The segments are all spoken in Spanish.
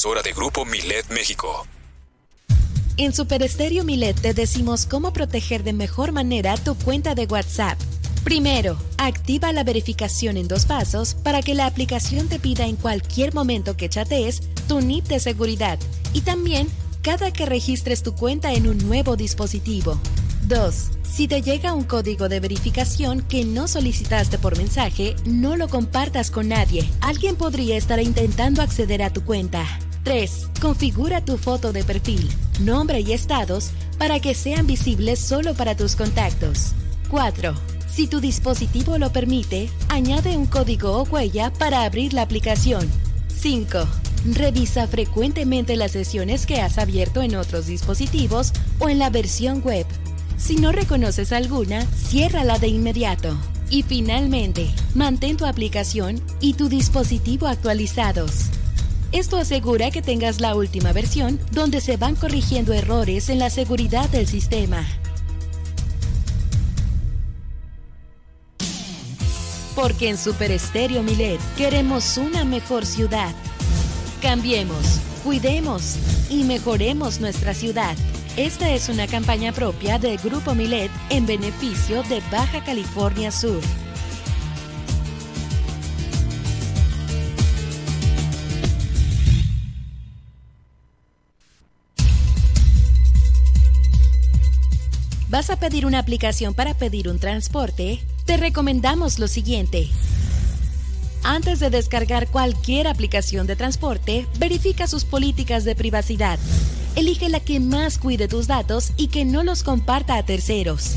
emisora de Grupo Milet México. En Super Estéreo Milet te decimos cómo proteger de mejor manera tu cuenta de WhatsApp. Primero, activa la verificación en dos pasos para que la aplicación te pida en cualquier momento que chatees tu NIP de seguridad y también cada que registres tu cuenta en un nuevo dispositivo. 2. Si te llega un código de verificación que no solicitaste por mensaje, no lo compartas con nadie. Alguien podría estar intentando acceder a tu cuenta. 3. Configura tu foto de perfil, nombre y estados para que sean visibles solo para tus contactos. 4. Si tu dispositivo lo permite, añade un código o huella para abrir la aplicación. 5. Revisa frecuentemente las sesiones que has abierto en otros dispositivos o en la versión web. Si no reconoces alguna, ciérrala de inmediato. Y finalmente, mantén tu aplicación y tu dispositivo actualizados. Esto asegura que tengas la última versión donde se van corrigiendo errores en la seguridad del sistema. Porque en Super Estéreo Milet queremos una mejor ciudad. Cambiemos, cuidemos y mejoremos nuestra ciudad. Esta es una campaña propia del Grupo Milet en beneficio de Baja California Sur. ¿Vas a pedir una aplicación para pedir un transporte? Te recomendamos lo siguiente. Antes de descargar cualquier aplicación de transporte, verifica sus políticas de privacidad. Elige la que más cuide tus datos y que no los comparta a terceros.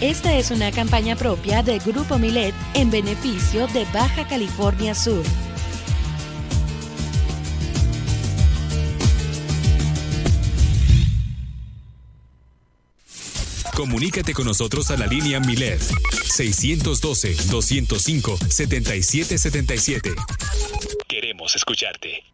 Esta es una campaña propia de Grupo Milet en beneficio de Baja California Sur. Comunícate con nosotros a la línea Milet 612-205-7777. Queremos escucharte.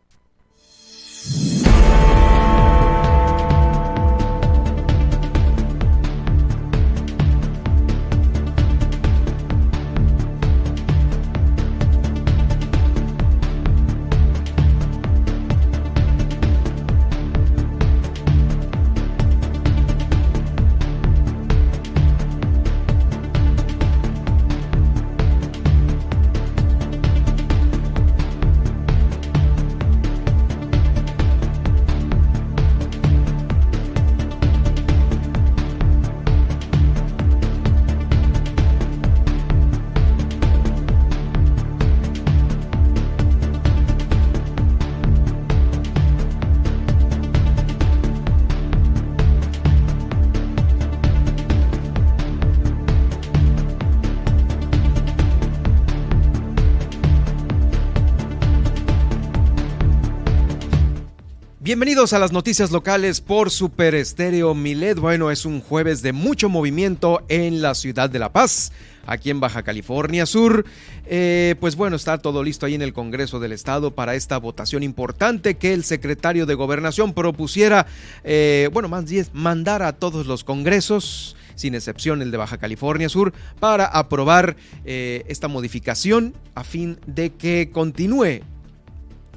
Bienvenidos a las noticias locales por Super Estéreo Milet. Bueno, es un jueves de mucho movimiento en la ciudad de La Paz, aquí en Baja California Sur. Eh, pues bueno, está todo listo ahí en el Congreso del Estado para esta votación importante que el secretario de Gobernación propusiera, eh, bueno, más bien mandar a todos los congresos sin excepción el de Baja California Sur, para aprobar eh, esta modificación a fin de que continúe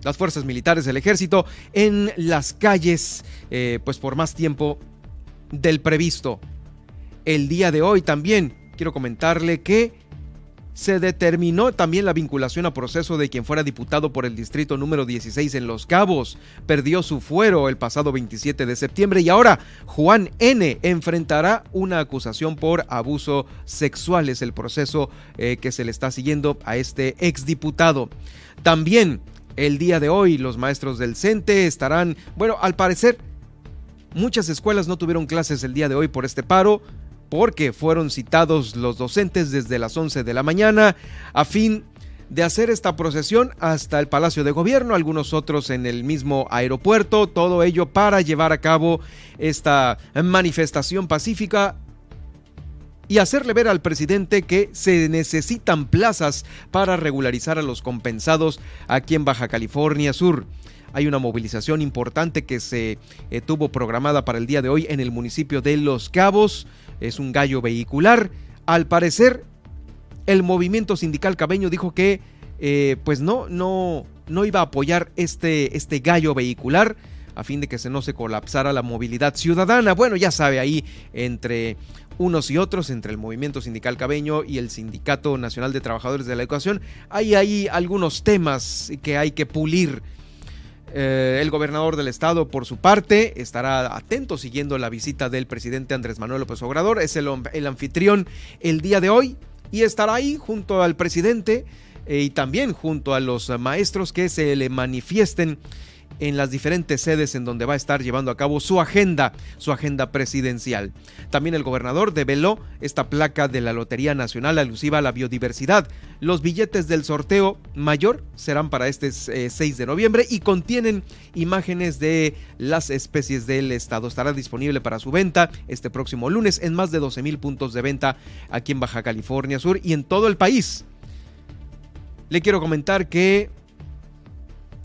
las fuerzas militares del ejército en las calles, eh, pues por más tiempo del previsto. El día de hoy también quiero comentarle que se determinó también la vinculación a proceso de quien fuera diputado por el distrito número 16 en Los Cabos. Perdió su fuero el pasado 27 de septiembre y ahora Juan N. enfrentará una acusación por abuso sexual. Es el proceso eh, que se le está siguiendo a este exdiputado. También el día de hoy los maestros del CENTE estarán, bueno, al parecer muchas escuelas no tuvieron clases el día de hoy por este paro porque fueron citados los docentes desde las 11 de la mañana a fin de hacer esta procesión hasta el Palacio de Gobierno, algunos otros en el mismo aeropuerto, todo ello para llevar a cabo esta manifestación pacífica y hacerle ver al presidente que se necesitan plazas para regularizar a los compensados aquí en Baja California Sur. Hay una movilización importante que se eh, tuvo programada para el día de hoy en el municipio de Los Cabos es un gallo vehicular. Al parecer, el movimiento sindical cabeño dijo que eh, pues no, no, no iba a apoyar este, este gallo vehicular a fin de que se no se colapsara la movilidad ciudadana. Bueno, ya sabe, ahí entre unos y otros, entre el movimiento sindical cabeño y el Sindicato Nacional de Trabajadores de la Educación, hay ahí algunos temas que hay que pulir eh, el gobernador del estado, por su parte, estará atento siguiendo la visita del presidente Andrés Manuel López Obrador. Es el, el anfitrión el día de hoy y estará ahí junto al presidente eh, y también junto a los maestros que se le manifiesten en las diferentes sedes en donde va a estar llevando a cabo su agenda, su agenda presidencial. También el gobernador develó esta placa de la Lotería Nacional alusiva a la biodiversidad. Los billetes del sorteo mayor serán para este 6 eh, de noviembre y contienen imágenes de las especies del estado. Estará disponible para su venta este próximo lunes en más de 12 mil puntos de venta aquí en Baja California Sur y en todo el país. Le quiero comentar que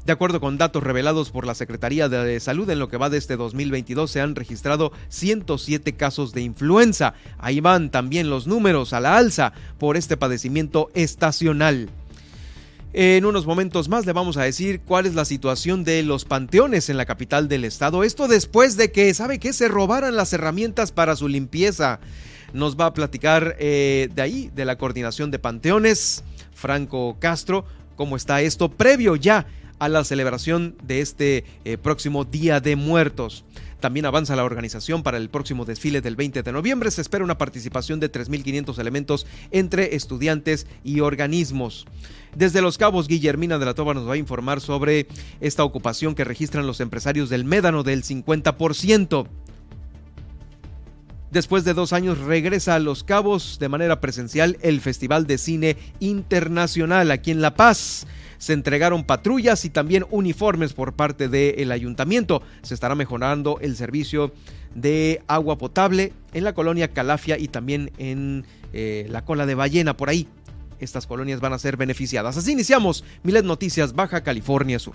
de acuerdo con datos revelados por la Secretaría de Salud, en lo que va de este 2022 se han registrado 107 casos de influenza. Ahí van también los números a la alza por este padecimiento estacional. En unos momentos más le vamos a decir cuál es la situación de los panteones en la capital del estado. Esto después de que, ¿sabe qué? Se robaran las herramientas para su limpieza. Nos va a platicar eh, de ahí, de la coordinación de panteones, Franco Castro, cómo está esto previo ya a la celebración de este eh, próximo Día de Muertos. También avanza la organización para el próximo desfile del 20 de noviembre. Se espera una participación de 3.500 elementos entre estudiantes y organismos. Desde Los Cabos, Guillermina de la Toba nos va a informar sobre esta ocupación que registran los empresarios del Médano del 50%. Después de dos años regresa a Los Cabos de manera presencial el Festival de Cine Internacional aquí en La Paz se entregaron patrullas y también uniformes por parte del ayuntamiento. Se estará mejorando el servicio de agua potable en la colonia Calafia y también en eh, la cola de ballena por ahí. Estas colonias van a ser beneficiadas. Así iniciamos Milet Noticias Baja California Sur.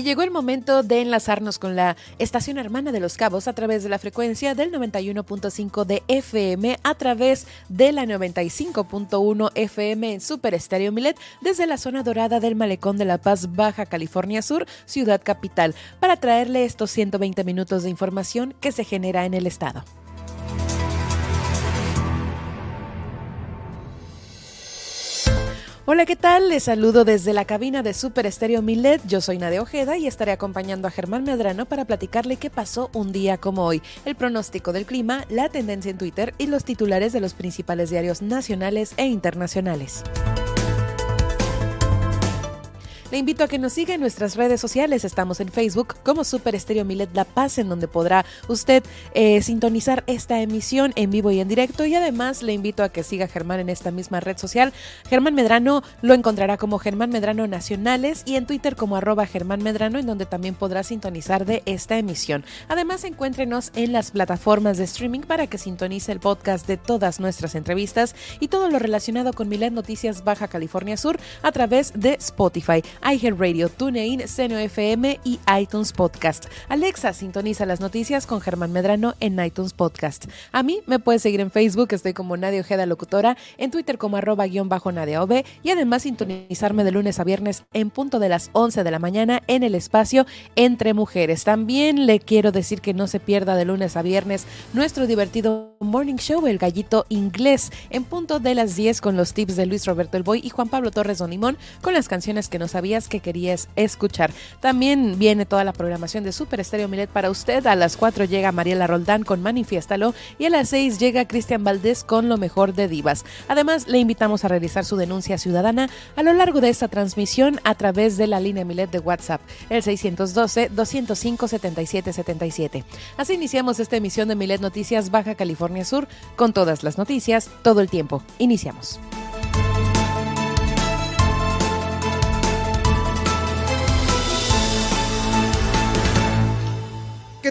Y llegó el momento de enlazarnos con la estación hermana de Los Cabos a través de la frecuencia del 91.5 de FM, a través de la 95.1 FM en Super Estéreo Milet, desde la zona dorada del Malecón de La Paz, Baja California Sur, Ciudad Capital, para traerle estos 120 minutos de información que se genera en el estado. Hola, ¿qué tal? Les saludo desde la cabina de Super Estéreo Milet. Yo soy Nadia Ojeda y estaré acompañando a Germán Medrano para platicarle qué pasó un día como hoy, el pronóstico del clima, la tendencia en Twitter y los titulares de los principales diarios nacionales e internacionales. Le invito a que nos siga en nuestras redes sociales. Estamos en Facebook como Super Estéreo Milet La Paz, en donde podrá usted eh, sintonizar esta emisión en vivo y en directo. Y además le invito a que siga Germán en esta misma red social. Germán Medrano lo encontrará como Germán Medrano Nacionales y en Twitter como arroba Germán Medrano, en donde también podrá sintonizar de esta emisión. Además, encuéntrenos en las plataformas de streaming para que sintonice el podcast de todas nuestras entrevistas y todo lo relacionado con Milet Noticias Baja California Sur a través de Spotify, iHeartRadio, TuneIn, Seno FM y iTunes Podcast. Alexa, sintoniza las noticias con Germán Medrano en iTunes Podcast. A mí me puedes seguir en Facebook, estoy como Nadia Ojeda Locutora, en Twitter como arroba guion bajo y además sintonizarme de lunes a viernes en punto de las 11 de la mañana en el espacio Entre Mujeres. También le quiero decir que no se pierda de lunes a viernes nuestro divertido morning show El Gallito Inglés en punto de las 10 con los tips de Luis Roberto El Boy y Juan Pablo Torres Donimón con las canciones que no que querías escuchar. También viene toda la programación de Super Estéreo Milet para usted. A las 4 llega Mariela Roldán con Manifiéstalo y a las 6 llega Cristian Valdés con Lo Mejor de Divas. Además, le invitamos a realizar su denuncia ciudadana a lo largo de esta transmisión a través de la línea Milet de WhatsApp, el 612-205-7777. Así iniciamos esta emisión de Milet Noticias Baja California Sur con todas las noticias todo el tiempo. Iniciamos.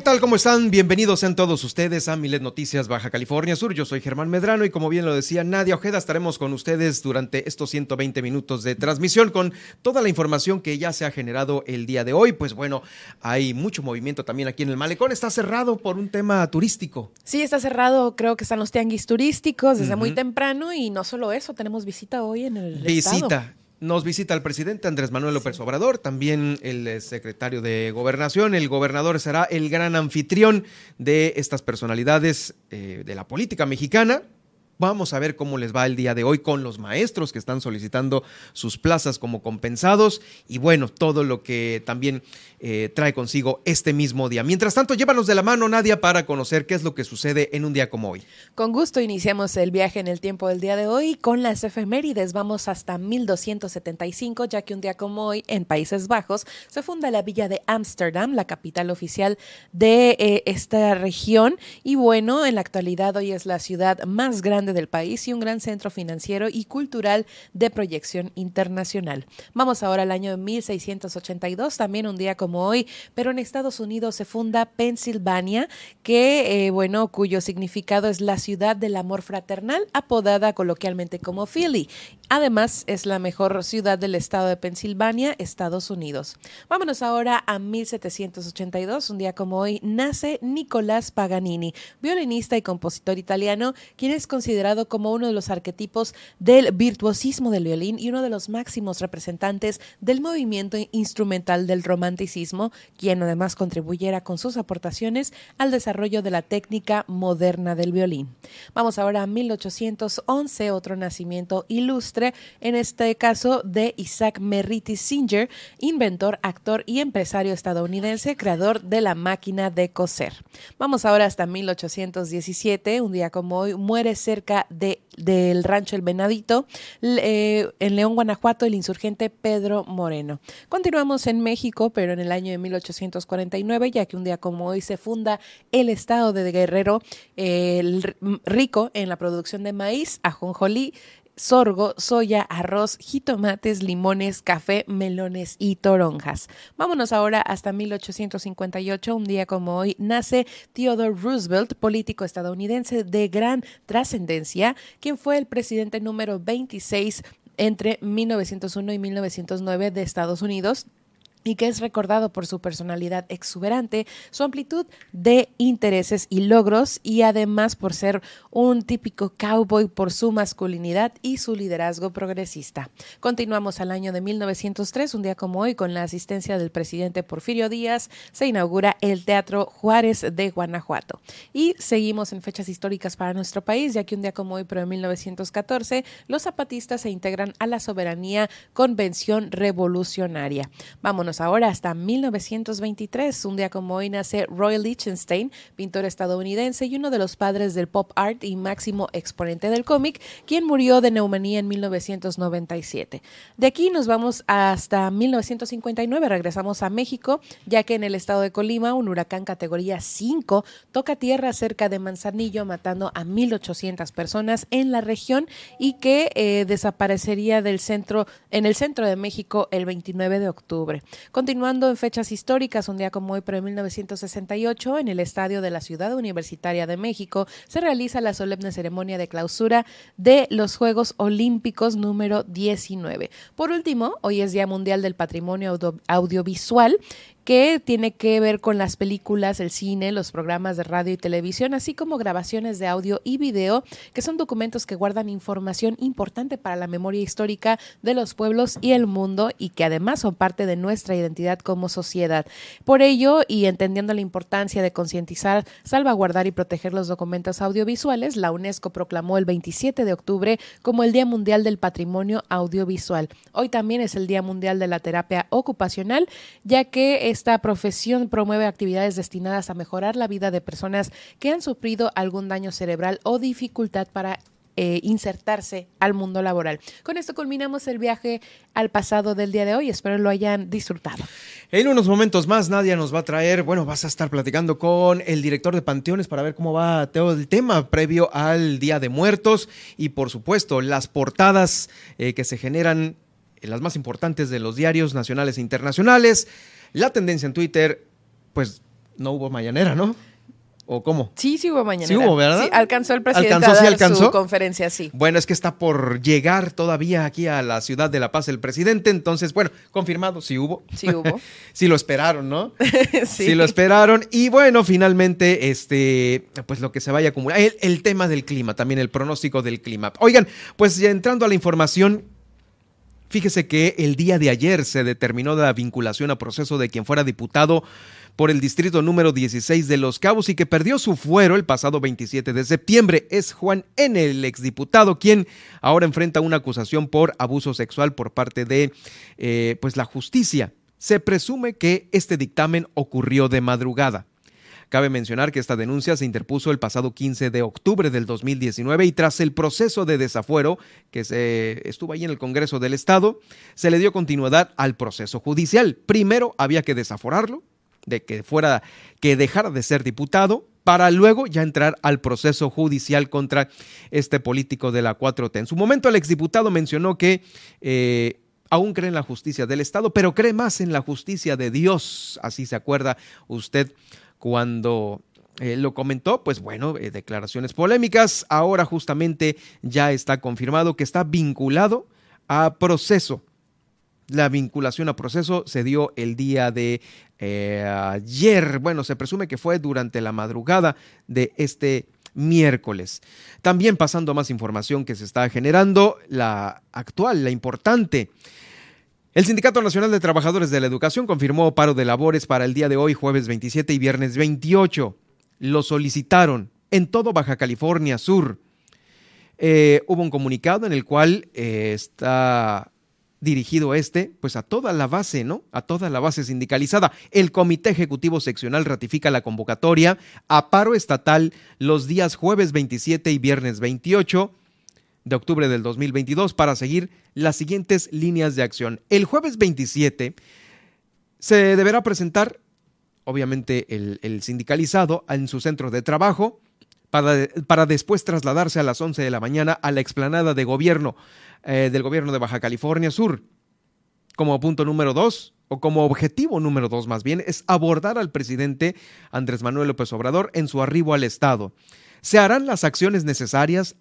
Tal? ¿Cómo están? Bienvenidos sean todos ustedes a Milet Noticias Baja California Sur. Yo soy Germán Medrano y como bien lo decía Nadia Ojeda, estaremos con ustedes durante estos 120 minutos de transmisión con toda la información que ya se ha generado el día de hoy. Pues bueno, hay mucho movimiento también aquí en el malecón. Está cerrado por un tema turístico. Sí, está cerrado. Creo que están los tianguis turísticos desde muy temprano y no solo eso, tenemos visita hoy en el Visita. Nos visita el presidente Andrés Manuel López Obrador, también el eh, secretario de Gobernación. El gobernador será el gran anfitrión de estas personalidades eh, de la política mexicana. Vamos a ver cómo les va el día de hoy con los maestros que están solicitando sus plazas como compensados y bueno, todo lo que también eh, trae consigo este mismo día. Mientras tanto, llévanos de la mano, Nadia, para conocer qué es lo que sucede en un día como hoy. Con gusto iniciamos el viaje en el tiempo del día de hoy con las efemérides. Vamos hasta 1275, ya que un día como hoy en Países Bajos se funda la villa de Ámsterdam, la capital oficial de eh, esta región. Y bueno, en la actualidad hoy es la ciudad más grande del país y un gran centro financiero y cultural de proyección internacional. Vamos ahora al año 1682, también un día como hoy, pero en Estados Unidos se funda Pensilvania, que, eh, bueno, cuyo significado es la ciudad del amor fraternal, apodada coloquialmente como Philly. Además, es la mejor ciudad del estado de Pensilvania, Estados Unidos. Vámonos ahora a 1782, un día como hoy, nace Nicolás Paganini, violinista y compositor italiano, quien es considerado como uno de los arquetipos del virtuosismo del violín y uno de los máximos representantes del movimiento instrumental del romanticismo, quien además contribuyera con sus aportaciones al desarrollo de la técnica moderna del violín. Vamos ahora a 1811, otro nacimiento ilustre, en este caso de Isaac Merritt Singer, inventor, actor y empresario estadounidense, creador de la máquina de coser. Vamos ahora hasta 1817, un día como hoy, muere cerca de, del rancho El Venadito, eh, en León, Guanajuato, el insurgente Pedro Moreno. Continuamos en México, pero en el año de 1849, ya que un día como hoy se funda el estado de Guerrero, rico en la producción de maíz, ajonjolí, sorgo, soya, arroz, jitomates, limones, café, melones y toronjas. Vámonos ahora hasta 1858, un día como hoy, nace Theodore Roosevelt, político estadounidense de gran trascendencia, quien fue el presidente número 26 entre 1901 y 1909 de Estados Unidos y que es recordado por su personalidad exuberante, su amplitud de intereses y logros y además por ser un típico cowboy por su masculinidad y su liderazgo progresista. Continuamos al año de 1903, un día como hoy, con la asistencia del presidente Porfirio Díaz, se inaugura el Teatro Juárez de Guanajuato. Y seguimos en fechas históricas para nuestro país, ya que un día como hoy, pero en 1914, los zapatistas se integran a la soberanía Convención Revolucionaria. Vámonos Ahora hasta 1923. Un día como hoy nace Roy Lichtenstein, pintor estadounidense y uno de los padres del pop art y máximo exponente del cómic, quien murió de neumonía en 1997. De aquí nos vamos hasta 1959. Regresamos a México, ya que en el estado de Colima un huracán categoría 5 toca tierra cerca de Manzanillo, matando a 1.800 personas en la región y que eh, desaparecería del centro, en el centro de México el 29 de octubre. Continuando en fechas históricas, un día como hoy, pero en 1968, en el estadio de la Ciudad Universitaria de México, se realiza la solemne ceremonia de clausura de los Juegos Olímpicos número 19. Por último, hoy es Día Mundial del Patrimonio Audiovisual que tiene que ver con las películas, el cine, los programas de radio y televisión, así como grabaciones de audio y video, que son documentos que guardan información importante para la memoria histórica de los pueblos y el mundo y que además son parte de nuestra identidad como sociedad. Por ello, y entendiendo la importancia de concientizar, salvaguardar y proteger los documentos audiovisuales, la UNESCO proclamó el 27 de octubre como el Día Mundial del Patrimonio Audiovisual. Hoy también es el Día Mundial de la Terapia Ocupacional, ya que es esta profesión promueve actividades destinadas a mejorar la vida de personas que han sufrido algún daño cerebral o dificultad para eh, insertarse al mundo laboral. Con esto culminamos el viaje al pasado del día de hoy. Espero lo hayan disfrutado. En unos momentos más, Nadia nos va a traer, bueno, vas a estar platicando con el director de Panteones para ver cómo va todo el tema previo al Día de Muertos y, por supuesto, las portadas eh, que se generan, las más importantes de los diarios nacionales e internacionales. La tendencia en Twitter, pues no hubo mañanera, ¿no? ¿O cómo? Sí, sí hubo mañanera. Sí hubo, ¿verdad? Sí, alcanzó el presidente ¿Alcanzó, a dar alcanzó? su conferencia, sí. Bueno, es que está por llegar todavía aquí a la ciudad de La Paz el presidente, entonces, bueno, confirmado, sí hubo. Sí hubo. sí lo esperaron, ¿no? sí. sí. lo esperaron. Y bueno, finalmente, este, pues lo que se vaya a acumular, el, el tema del clima, también el pronóstico del clima. Oigan, pues ya entrando a la información, Fíjese que el día de ayer se determinó la vinculación a proceso de quien fuera diputado por el distrito número 16 de Los Cabos y que perdió su fuero el pasado 27 de septiembre. Es Juan N., el exdiputado, quien ahora enfrenta una acusación por abuso sexual por parte de eh, pues la justicia. Se presume que este dictamen ocurrió de madrugada. Cabe mencionar que esta denuncia se interpuso el pasado 15 de octubre del 2019 y tras el proceso de desafuero que se estuvo ahí en el Congreso del Estado, se le dio continuidad al proceso judicial. Primero había que desaforarlo, de que fuera que dejara de ser diputado para luego ya entrar al proceso judicial contra este político de la 4T. En su momento el exdiputado mencionó que eh, aún cree en la justicia del Estado, pero cree más en la justicia de Dios. Así se acuerda usted cuando eh, lo comentó, pues bueno, eh, declaraciones polémicas. Ahora justamente ya está confirmado que está vinculado a proceso. La vinculación a proceso se dio el día de eh, ayer. Bueno, se presume que fue durante la madrugada de este miércoles. También pasando más información que se está generando, la actual, la importante el Sindicato Nacional de Trabajadores de la Educación confirmó paro de labores para el día de hoy, jueves 27 y viernes 28. Lo solicitaron en todo Baja California Sur. Eh, hubo un comunicado en el cual eh, está dirigido este, pues a toda la base, ¿no? A toda la base sindicalizada. El Comité Ejecutivo Seccional ratifica la convocatoria a paro estatal los días jueves 27 y viernes 28 de octubre del 2022 para seguir las siguientes líneas de acción. El jueves 27 se deberá presentar, obviamente, el, sindicalizado en su centro de trabajo para, para, después trasladarse a las 11 de la mañana a la explanada de gobierno eh, del gobierno de Baja California Sur. Como punto número dos, o como objetivo número dos más bien, es abordar al presidente Andrés Manuel López Obrador en su arribo al Estado. Se harán las acciones necesarias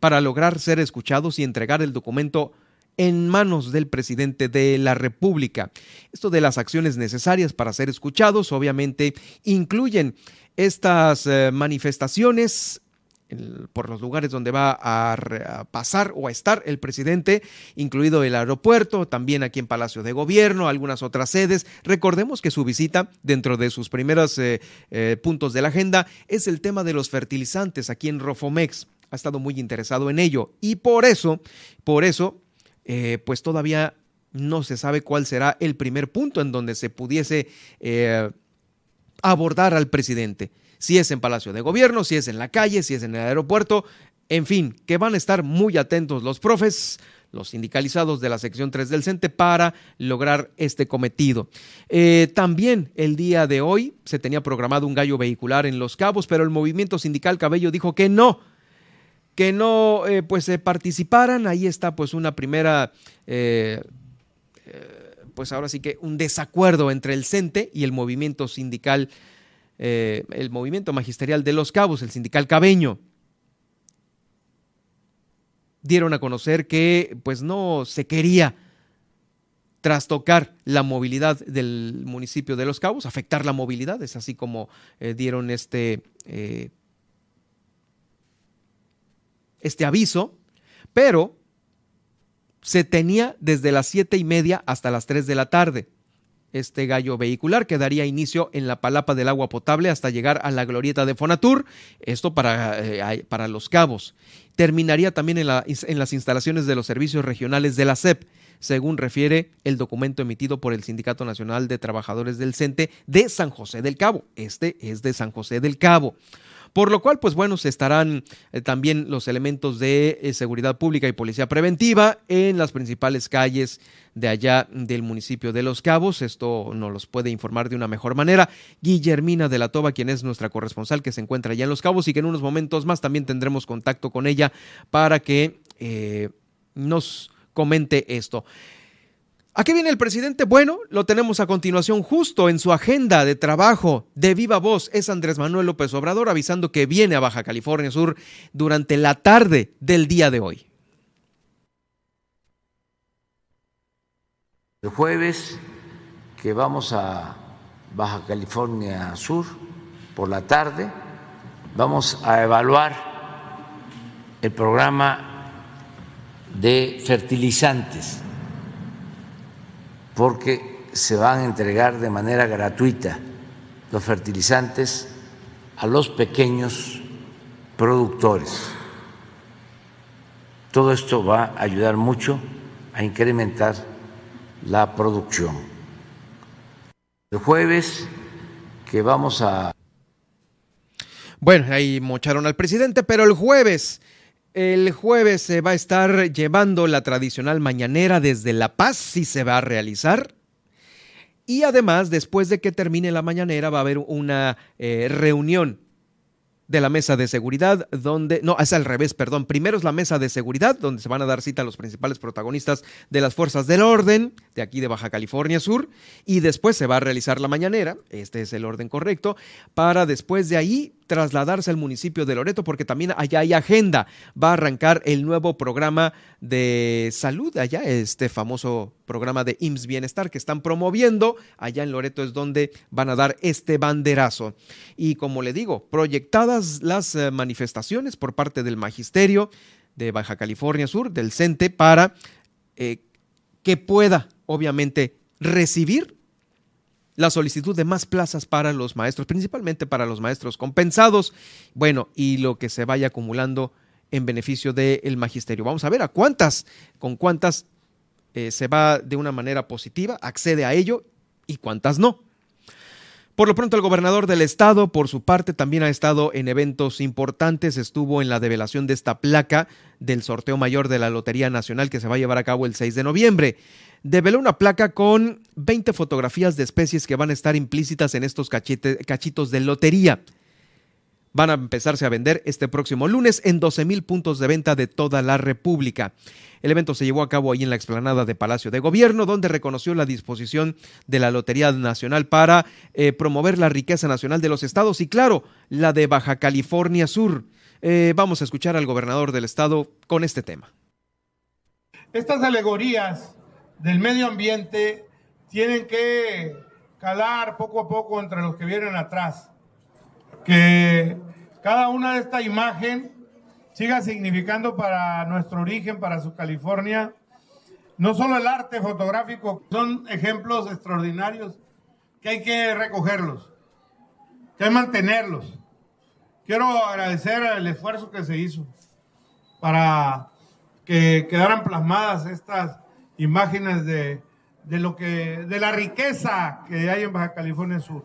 para lograr ser escuchados y entregar el documento en manos del presidente de la República. Esto de las acciones necesarias para ser escuchados obviamente incluyen estas eh, manifestaciones por los lugares donde va a, pasar o a estar el presidente, incluido el aeropuerto, también aquí en Palacio de Gobierno, algunas otras sedes. Recordemos que su visita, dentro de sus primeros eh, eh, puntos de la agenda, es el tema de los fertilizantes aquí en Rofomex ha estado muy interesado en ello y por eso, por eso, eh, pues todavía no se sabe cuál será el primer punto en donde se pudiese eh, abordar al presidente. Si es en Palacio de Gobierno, si es en la calle, si es en el aeropuerto, en fin, que van a estar muy atentos los profes, los sindicalizados de la sección 3 del CENTE para lograr este cometido. Eh, también el día de hoy se tenía programado un gallo vehicular en Los Cabos, pero el movimiento sindical Cabello dijo que no, que no eh, pues participaran. Ahí está pues una primera... Eh, pues ahora sí que un desacuerdo entre el CENTE y el movimiento sindical, el movimiento magisterial de Los Cabos, el sindical Cabeño dieron a conocer que pues no se quería trastocar la movilidad del municipio de Los Cabos, afectar la movilidad, es así como eh, dieron este, eh, este aviso, pero se tenía desde las siete y media hasta las tres de la tarde este gallo vehicular que daría inicio en la palapa del agua potable hasta llegar a la glorieta de Fonatur, esto para, eh, para los cabos. Terminaría también en, en las instalaciones de los servicios regionales de la SEP, según refiere el documento emitido por el Sindicato Nacional de Trabajadores del CENTE de San José del Cabo. Este es de San José del Cabo. Por lo cual, pues bueno, se estarán eh, también los elementos de eh, seguridad pública y policía preventiva en las principales calles de allá del municipio de Los Cabos. Esto nos los puede informar de una mejor manera. Guillermina de la Toba, quien es nuestra corresponsal que se encuentra allá en Los Cabos y que en unos momentos más también tendremos contacto con ella para que eh, nos comente esto. ¿A qué viene el presidente? Bueno, lo tenemos a continuación justo en su agenda de trabajo de viva voz. Es Andrés Manuel López Obrador avisando que viene a Baja California Sur durante la tarde del día de hoy. El jueves que vamos a Baja California Sur por la tarde, vamos a evaluar el programa de fertilizantes porque se van a entregar de manera gratuita los fertilizantes a los pequeños productores. Todo esto va a ayudar mucho a incrementar la producción. El jueves que vamos a... Bueno, ahí mocharon al presidente, pero el jueves el jueves se va a estar llevando la tradicional mañanera desde La Paz, si se va a realizar. Y además, después de que termine la mañanera, va a haber una eh, reunión de la mesa de seguridad, donde, no, es al revés, perdón, primero es la mesa de seguridad, donde se van a dar cita a los principales protagonistas de las fuerzas del orden, de aquí de Baja California Sur, y después se va a realizar la mañanera, este es el orden correcto, para después de ahí trasladarse al municipio de Loreto, porque también allá hay agenda, va a arrancar el nuevo programa de salud allá, este famoso programa de IMSS Bienestar que están promoviendo, allá en Loreto es donde van a dar este banderazo. Y como le digo, proyectadas las eh, manifestaciones por parte del magisterio de Baja California Sur, del CENTE, para eh, que pueda, obviamente, recibir la solicitud de más plazas para los maestros, principalmente para los maestros compensados, bueno, y lo que se vaya acumulando en beneficio del magisterio. Vamos a ver a cuántas, con cuántas eh, se va de una manera positiva, accede a ello y cuántas no. Por lo pronto, el gobernador del estado, por su parte, también ha estado en eventos importantes. Estuvo en la develación de esta placa del sorteo mayor de la Lotería Nacional que se va a llevar a cabo el 6 de noviembre. Develó una placa con 20 fotografías de especies que van a estar implícitas en estos cachitos de lotería van a empezarse a vender este próximo lunes en 12 mil puntos de venta de toda la República. El evento se llevó a cabo ahí en la explanada de Palacio de Gobierno, donde reconoció la disposición de la Lotería Nacional para eh, promover la riqueza nacional de los estados y, claro, la de Baja California Sur. Eh, vamos a escuchar al gobernador del estado con este tema. Estas alegorías del medio ambiente tienen que calar poco a poco entre los que vienen atrás que cada una de esta imagen siga significando para nuestro origen, para su California, no solo el arte fotográfico, son ejemplos extraordinarios que hay que recogerlos, que hay que mantenerlos. Quiero agradecer el esfuerzo que se hizo para que quedaran plasmadas estas imágenes de de lo que, de la riqueza que hay en Baja California Sur.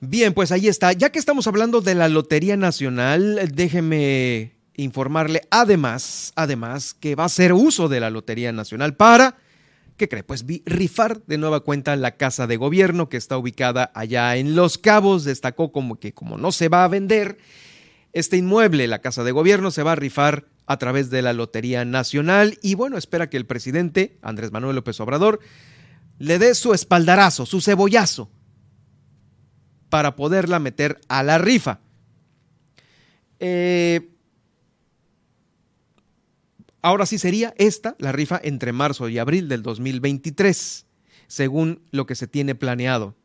Bien, pues ahí está. Ya que estamos hablando de la Lotería Nacional, déjeme informarle además, además, que va a hacer uso de la Lotería Nacional para, ¿qué cree? Pues rifar de nueva cuenta la casa de gobierno que está ubicada allá en Los Cabos. Destacó como que como no se va a vender este inmueble, la casa de gobierno, se va a rifar a través de la Lotería Nacional y bueno, espera que el presidente Andrés Manuel López Obrador le dé su espaldarazo, su cebollazo para poderla meter a la rifa. Eh, ahora sí sería esta, la rifa entre marzo y abril del 2023, según lo que se tiene planeado.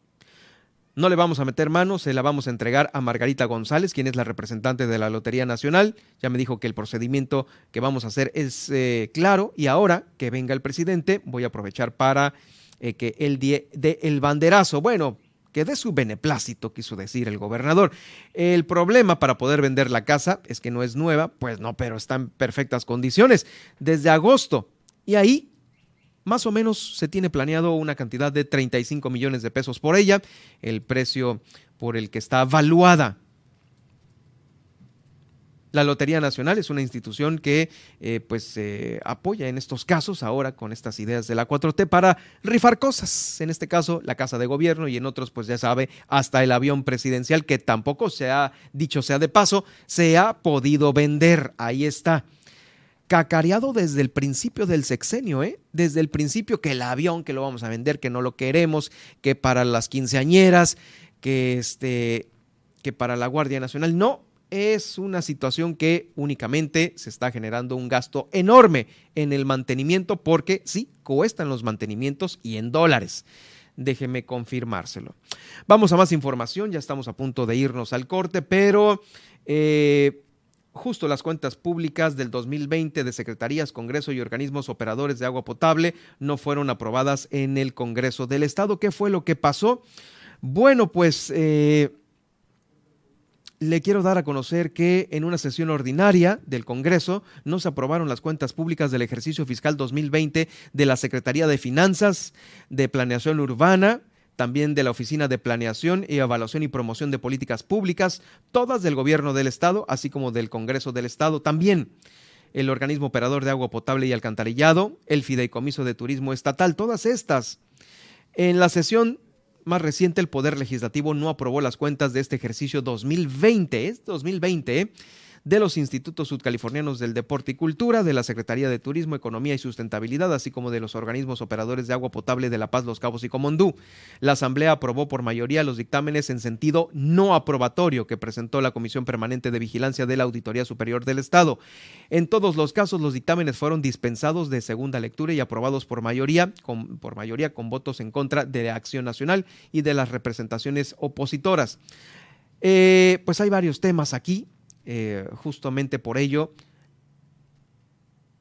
No le vamos a meter mano, se la vamos a entregar a Margarita González, quien es la representante de la Lotería Nacional. Ya me dijo que el procedimiento que vamos a hacer es eh, claro y ahora que venga el presidente voy a aprovechar para eh, que él dé el banderazo. Bueno, que dé su beneplácito, quiso decir el gobernador. El problema para poder vender la casa es que no es nueva, pues no, pero está en perfectas condiciones desde agosto. Y ahí más o menos se tiene planeado una cantidad de 35 millones de pesos por ella, el precio por el que está valuada. La Lotería Nacional es una institución que eh, pues apoya en estos casos ahora con estas ideas de la 4T para rifar cosas, en este caso la Casa de Gobierno y en otros pues ya sabe hasta el avión presidencial que tampoco se ha dicho sea de paso, se ha podido vender, ahí está cacareado desde el principio del sexenio, ¿eh? Desde el principio que el avión, que lo vamos a vender, que no lo queremos, que para las quinceañeras, que este, que para la Guardia Nacional, no. Es una situación que únicamente se está generando un gasto enorme en el mantenimiento porque sí, cuestan los mantenimientos y en dólares déjeme confirmárselo. Vamos a más información, ya estamos a punto de irnos al corte, pero eh, justo las cuentas públicas del 2020 de secretarías, Congreso y organismos operadores de agua potable no fueron aprobadas en el Congreso del Estado. ¿Qué fue lo que pasó? Bueno, pues eh, le quiero dar a conocer que en una sesión ordinaria del Congreso no se aprobaron las cuentas públicas del ejercicio fiscal 2020 de la Secretaría de Finanzas, de Planeación Urbana, también de la Oficina de Planeación y Evaluación y Promoción de Políticas Públicas, todas del Gobierno del Estado, así como del Congreso del Estado también el organismo operador de agua potable y alcantarillado, el Fideicomiso de Turismo Estatal, todas estas. En la sesión más reciente, el Poder Legislativo no aprobó las cuentas de este ejercicio 2020, es 2020, de los institutos sudcalifornianos del deporte y cultura, de la Secretaría de Turismo, Economía y Sustentabilidad, así como de los organismos operadores de agua potable de La Paz, Los Cabos y Comondú. La Asamblea aprobó por mayoría los dictámenes en sentido no aprobatorio que presentó la Comisión Permanente de Vigilancia de la Auditoría Superior del Estado. En todos los casos, los dictámenes fueron dispensados de segunda lectura y aprobados por mayoría, con, por mayoría con votos en contra de Acción Nacional y de las representaciones opositoras. Eh, pues hay varios temas aquí. Eh, justamente por ello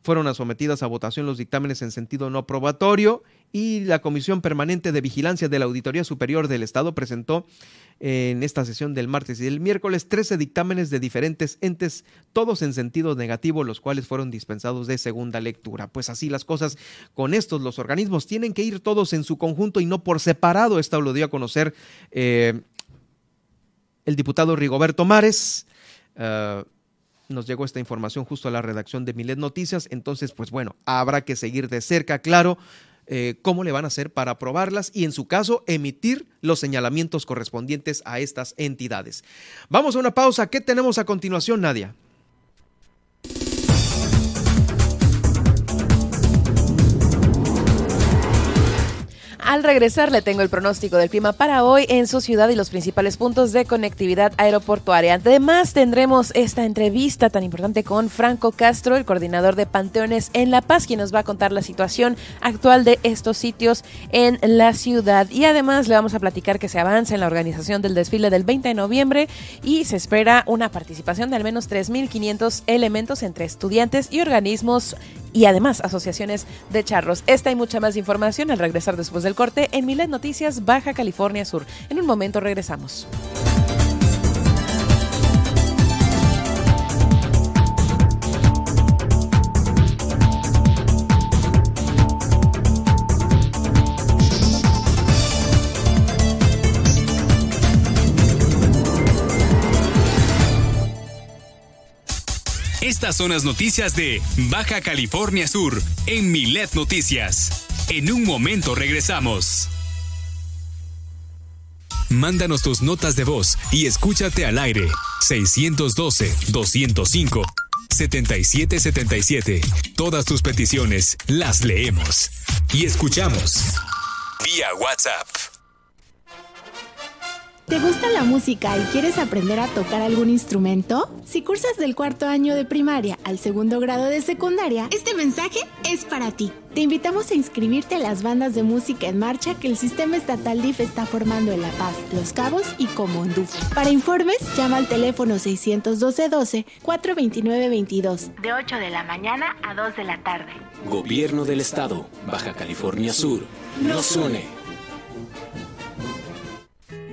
fueron sometidas a votación los dictámenes en sentido no aprobatorio y la Comisión Permanente de Vigilancia de la Auditoría Superior del Estado presentó en esta sesión del martes y del miércoles 13 dictámenes de diferentes entes, todos en sentido negativo, los cuales fueron dispensados de segunda lectura. Pues así las cosas con estos, los organismos tienen que ir todos en su conjunto y no por separado. Esta lo dio a conocer eh, el diputado Rigoberto Mares eh, nos llegó esta información justo a la redacción de Milet Noticias, entonces pues bueno, habrá que seguir de cerca, claro, eh, cómo le van a hacer para aprobarlas y en su caso emitir los señalamientos correspondientes a estas entidades. Vamos a una pausa, ¿qué tenemos a continuación, Nadia? Al regresar le tengo el pronóstico del clima para hoy en su ciudad y los principales puntos de conectividad aeroportuaria. Además tendremos esta entrevista tan importante con Franco Castro, el coordinador de Panteones en La Paz, quien nos va a contar la situación actual de estos sitios en la ciudad. Y además le vamos a platicar que se avanza en la organización del desfile del 20 de noviembre y se espera una participación de al menos 3.500 elementos entre estudiantes y organismos y además asociaciones de charros. Esta y mucha más información al regresar después del corte en Milet Noticias Baja California Sur. En un momento regresamos. Estas son las noticias de Baja California Sur en Milet Noticias. En un momento regresamos. Mándanos tus notas de voz y escúchate al aire. 612-205-7777. Todas tus peticiones las leemos y escuchamos vía WhatsApp. ¿Te gusta la música y quieres aprender a tocar algún instrumento? Si cursas del cuarto año de primaria al segundo grado de secundaria, este mensaje es para ti. Te invitamos a inscribirte a las bandas de música en marcha que el sistema estatal DIF está formando en La Paz, Los Cabos y Comondú. Para informes, llama al teléfono 612-12-429-22, de 8 de la mañana a 2 de la tarde. Gobierno del Estado, Baja California Sur, nos une.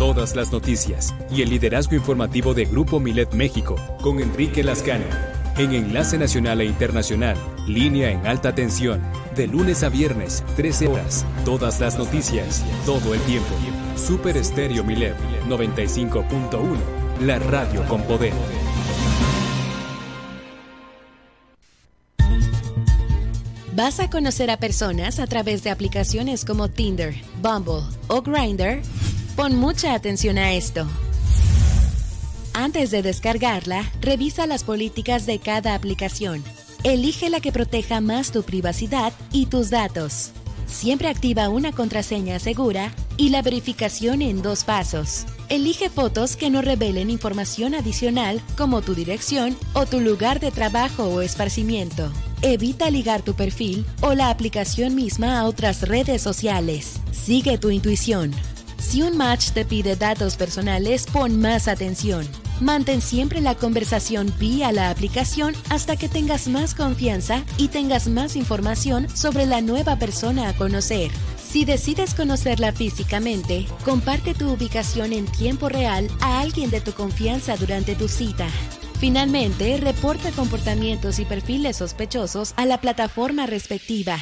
Todas las noticias y el liderazgo informativo de Grupo Milet México con Enrique Lascano. En Enlace Nacional e Internacional, línea en alta tensión, de lunes a viernes, 13 horas. Todas las noticias, todo el tiempo. Super Estéreo Milet 95.1, la radio con poder. ¿Vas a conocer a personas a través de aplicaciones como Tinder, Bumble o Grindr? Pon mucha atención a esto. Antes de descargarla, revisa las políticas de cada aplicación. Elige la que proteja más tu privacidad y tus datos. Siempre activa una contraseña segura y la verificación en dos pasos. Elige fotos que no revelen información adicional como tu dirección o tu lugar de trabajo o esparcimiento. Evita ligar tu perfil o la aplicación misma a otras redes sociales. Sigue tu intuición. Si un match te pide datos personales, pon más atención. Mantén siempre la conversación vía la aplicación hasta que tengas más confianza y tengas más información sobre la nueva persona a conocer. Si decides conocerla físicamente, comparte tu ubicación en tiempo real a alguien de tu confianza durante tu cita. Finalmente, reporta comportamientos y perfiles sospechosos a la plataforma respectiva.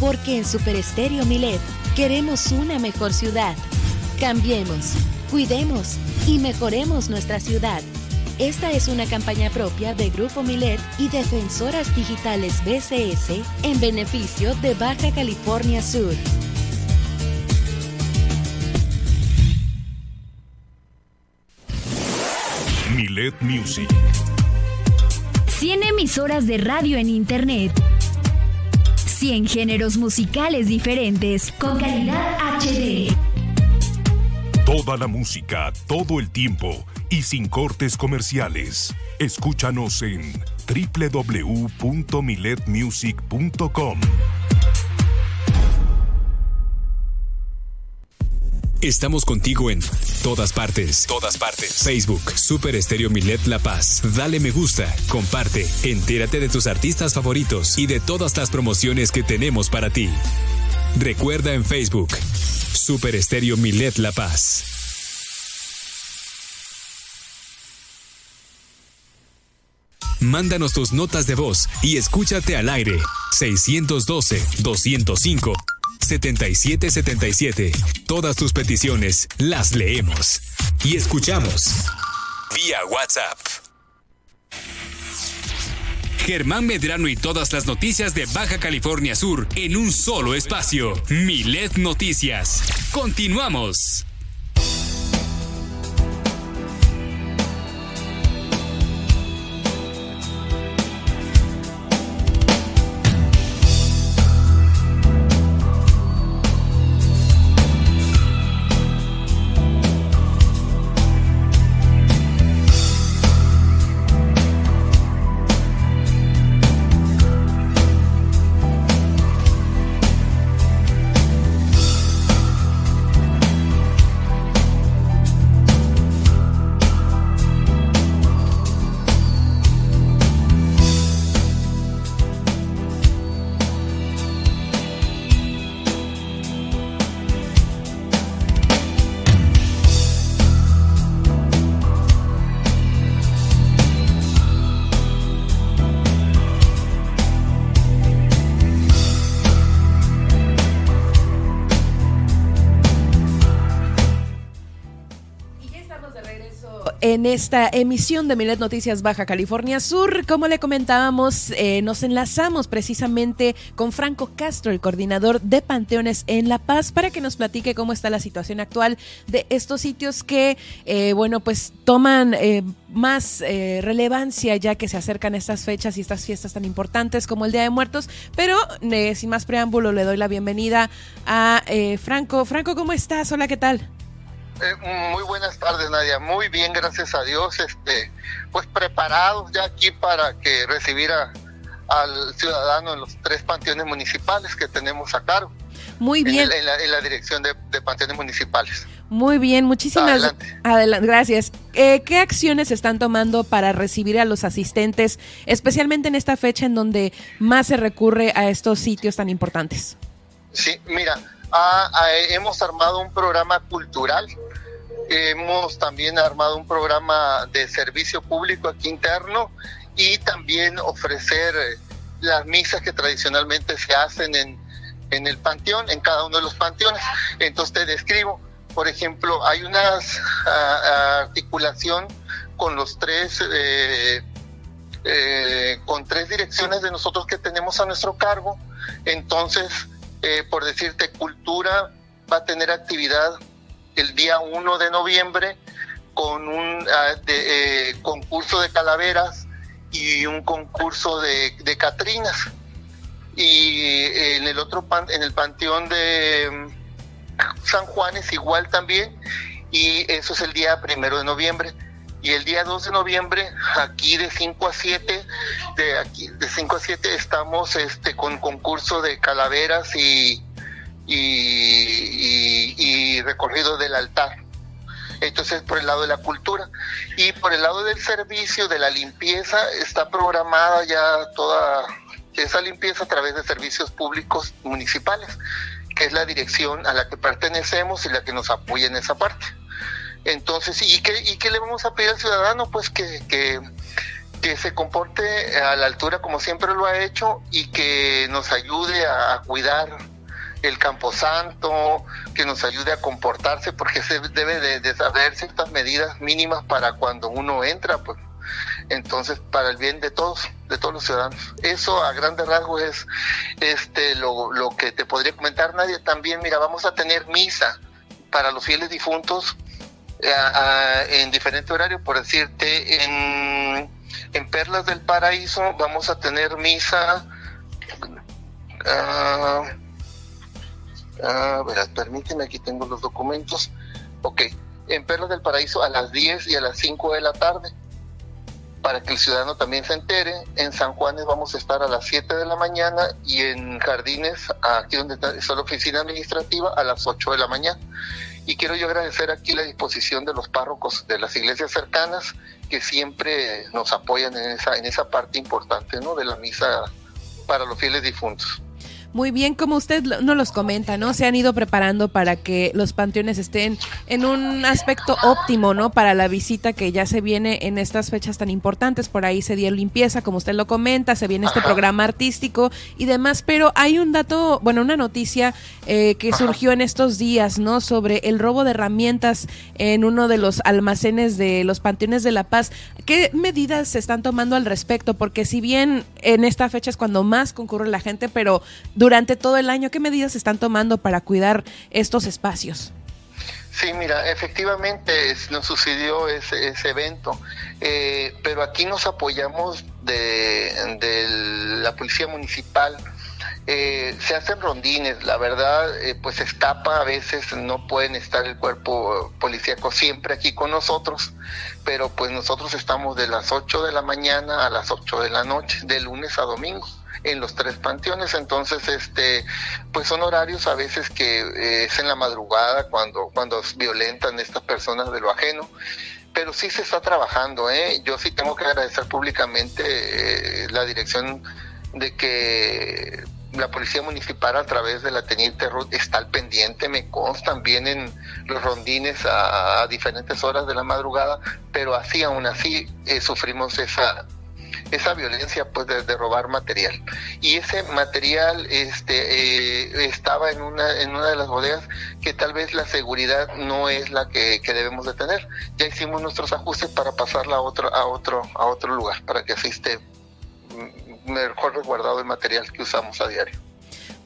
Porque en Super Estéreo Milet Queremos una mejor ciudad. Cambiemos, cuidemos y mejoremos nuestra ciudad. Esta es una campaña propia de Grupo Milet y Defensoras Digitales BCS en beneficio de Baja California Sur. Milet Music. 100 emisoras de radio en Internet 100 géneros musicales diferentes con calidad HD. Toda la música, todo el tiempo y sin cortes comerciales. Escúchanos en www.miletmusic.com. Estamos contigo en todas partes. Todas partes. Facebook, Super Estéreo Milet La Paz. Dale me gusta, comparte, entérate de tus artistas favoritos y de todas las promociones que tenemos para ti. Recuerda en Facebook, Super Estéreo Milet La Paz. Mándanos tus notas de voz y escúchate al aire. 612 205 7777. Todas tus peticiones las leemos y escuchamos vía WhatsApp. Germán Medrano y todas las noticias de Baja California Sur en un solo espacio. Milet Noticias. Continuamos. Esta emisión de Milet Noticias Baja California Sur. Como le comentábamos, eh, nos enlazamos precisamente con Franco Castro, el coordinador de Panteones en La Paz, para que nos platique cómo está la situación actual de estos sitios que, eh, bueno, pues toman eh, más relevancia ya que se acercan estas fechas y estas fiestas tan importantes como el Día de Muertos. Pero sin más preámbulo, le doy la bienvenida a Franco. Franco, ¿cómo estás? Hola, ¿qué tal? Eh, muy buenas tardes, Nadia. Muy bien, gracias a Dios. Este, pues preparados ya aquí para que recibir al ciudadano en los tres panteones municipales que tenemos a cargo. Muy bien. En, la, dirección de, panteones municipales. Muy bien, muchísimas adelante. gracias. Eh, ¿Qué acciones están tomando para recibir a los asistentes, especialmente en esta fecha en donde más se recurre a estos sitios tan importantes? Sí, mira, hemos armado un programa cultural, hemos también armado un programa de servicio público aquí interno y también ofrecer eh, las misas que tradicionalmente se hacen en, en el panteón, en cada uno de los panteones. Entonces te describo, por ejemplo, hay una articulación con los tres, eh, eh, con tres direcciones de nosotros que tenemos a nuestro cargo. Entonces, eh, por decirte, Cultura va a tener actividad el día 1 de noviembre con un ah, eh, concurso de calaveras y un concurso de, de Catrinas. Y en el otro en el panteón de mm, San Juan es igual también, y eso es el día primero de noviembre y el día 2 de noviembre aquí de 5 a 7 de aquí de 5 a 7 estamos este con concurso de calaveras y y, recorrido del altar. Entonces por el lado de la cultura. Y por el lado del servicio de la limpieza está programada ya toda esa limpieza a través de servicios públicos municipales que es la dirección a la que pertenecemos y la que nos apoya en esa parte entonces, ¿y qué, ¿y qué le vamos a pedir al ciudadano? Pues que, que, se comporte a la altura como siempre lo ha hecho y que nos ayude a, cuidar el camposanto, que nos ayude a comportarse, porque se debe de, de, saber ciertas medidas mínimas para cuando uno entra, pues entonces para el bien de todos, de todos los ciudadanos. Eso a grandes rasgos es este lo, lo que te podría comentar nadie. También, mira, vamos a tener misa para los fieles difuntos en diferente horario, por decirte, en, Perlas del Paraíso vamos a tener misa. Uh, verás, permíteme, aquí tengo los documentos. Ok, en Perlas del Paraíso a las 10 y a las 5 de la tarde, para que el ciudadano también se entere. En San Juanes vamos a estar a las 7 de la mañana y en Jardines, aquí donde está la oficina administrativa, a las 8 de la mañana. Y quiero yo agradecer aquí la disposición de los párrocos de las iglesias cercanas que siempre nos apoyan en esa, en esa parte importante ¿no? de la misa para los fieles difuntos. Muy bien, como usted no los comenta, ¿no? Se han ido preparando para que los panteones estén en un aspecto óptimo, ¿no? Para la visita que ya se viene en estas fechas tan importantes. Por ahí se dio limpieza, como usted lo comenta, se viene este programa artístico y demás. Pero hay un dato, bueno, una noticia eh, que surgió en estos días, ¿no? Sobre el robo de herramientas en uno de los almacenes de los panteones de La Paz. ¿Qué medidas se están tomando al respecto? Porque si bien en esta fecha es cuando más concurre la gente, pero durante todo el año. ¿Qué medidas están tomando para cuidar estos espacios? Sí, mira, efectivamente nos sucedió ese, evento, eh, pero aquí nos apoyamos de, la policía municipal. Eh, se hacen rondines, la verdad, eh, pues escapa, a veces no pueden estar el cuerpo policíaco siempre aquí con nosotros, pero pues nosotros estamos de las 8 de la mañana a las 8 de la noche, de lunes a domingo en los tres panteones. Entonces, este, pues son horarios a veces que eh, es en la madrugada cuando, cuando violentan estas personas de lo ajeno. Pero sí se está trabajando, ¿eh? Yo sí tengo que agradecer públicamente eh, la dirección de que la policía municipal a través de la teniente Ruth está al pendiente, me constan, vienen los rondines a, diferentes horas de la madrugada, pero así aún así eh, sufrimos esa esa violencia pues de, robar material. Y ese material este eh, estaba en una en una de las bodegas que tal vez la seguridad no es la que, que, debemos de tener. Ya hicimos nuestros ajustes para pasarla a otro a otro a otro lugar para que así esté mejor resguardado el material que usamos a diario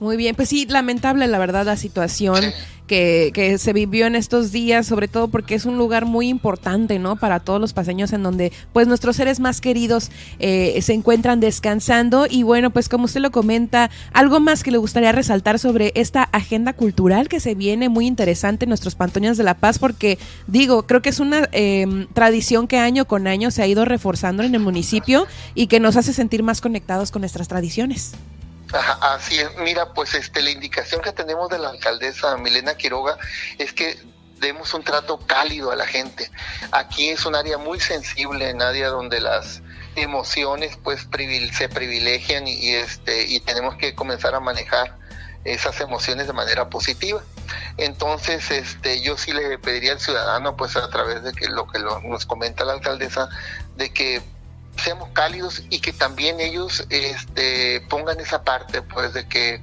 muy bien, pues sí, lamentable la verdad la situación que, que, se vivió en estos días, sobre todo porque es un lugar muy importante, ¿no? Para todos los paseños en donde pues nuestros seres más queridos eh, se encuentran descansando. Y bueno, pues como usted lo comenta, algo más que le gustaría resaltar sobre esta agenda cultural que se viene muy interesante en nuestros Pantoñas de la Paz porque digo, creo que es una em, tradición que año con año se ha ido reforzando en el municipio y que nos hace sentir más conectados con nuestras tradiciones así es, mira, pues este, la indicación que tenemos de la alcaldesa Milena Quiroga es que demos un trato cálido a la gente. Aquí es un área muy sensible, en área donde las emociones pues se privilegian y, este y tenemos que comenzar a manejar esas emociones de manera positiva. Entonces, este, yo sí le pediría al ciudadano, pues a través de que lo que nos comenta la alcaldesa, de que seamos cálidos y que también ellos este, pongan esa parte, pues de que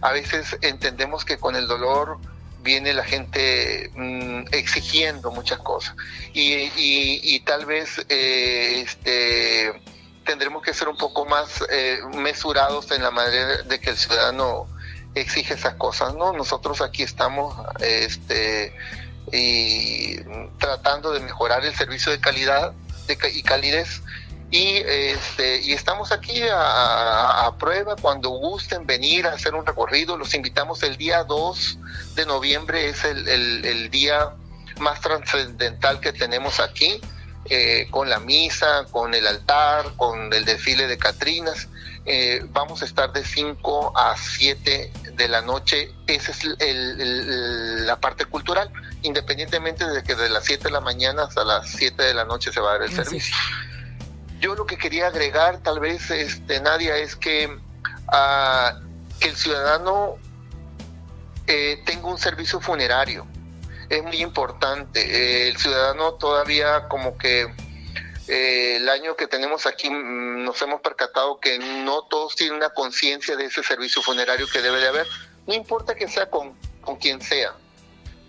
a veces entendemos que con el dolor viene la gente mm, exigiendo muchas cosas y, y, tal vez eh, este, tendremos que ser un poco más eh, mesurados en la manera de que el ciudadano exige esas cosas, ¿no? Nosotros aquí estamos este, y tratando de mejorar el servicio de calidad de, y calidez y, este, y estamos aquí a, prueba cuando gusten venir a hacer un recorrido. Los invitamos el día 2 de noviembre, es el, el, día más trascendental que tenemos aquí, eh, con la misa, con el altar, con el desfile de Catrinas. Eh, vamos a estar de 5 a 7 de la noche. Esa es el, la parte cultural, independientemente de que de las 7 de la mañana hasta las 7 de la noche se va a dar el servicio. Yo lo que quería agregar, tal vez, este, Nadia, es que, ah, el ciudadano eh, tenga un servicio funerario. Es muy importante. el ciudadano todavía como que eh, el año que tenemos aquí mm, nos hemos percatado que no todos tienen una conciencia de ese servicio funerario que debe de haber. No importa que sea con, con quien sea,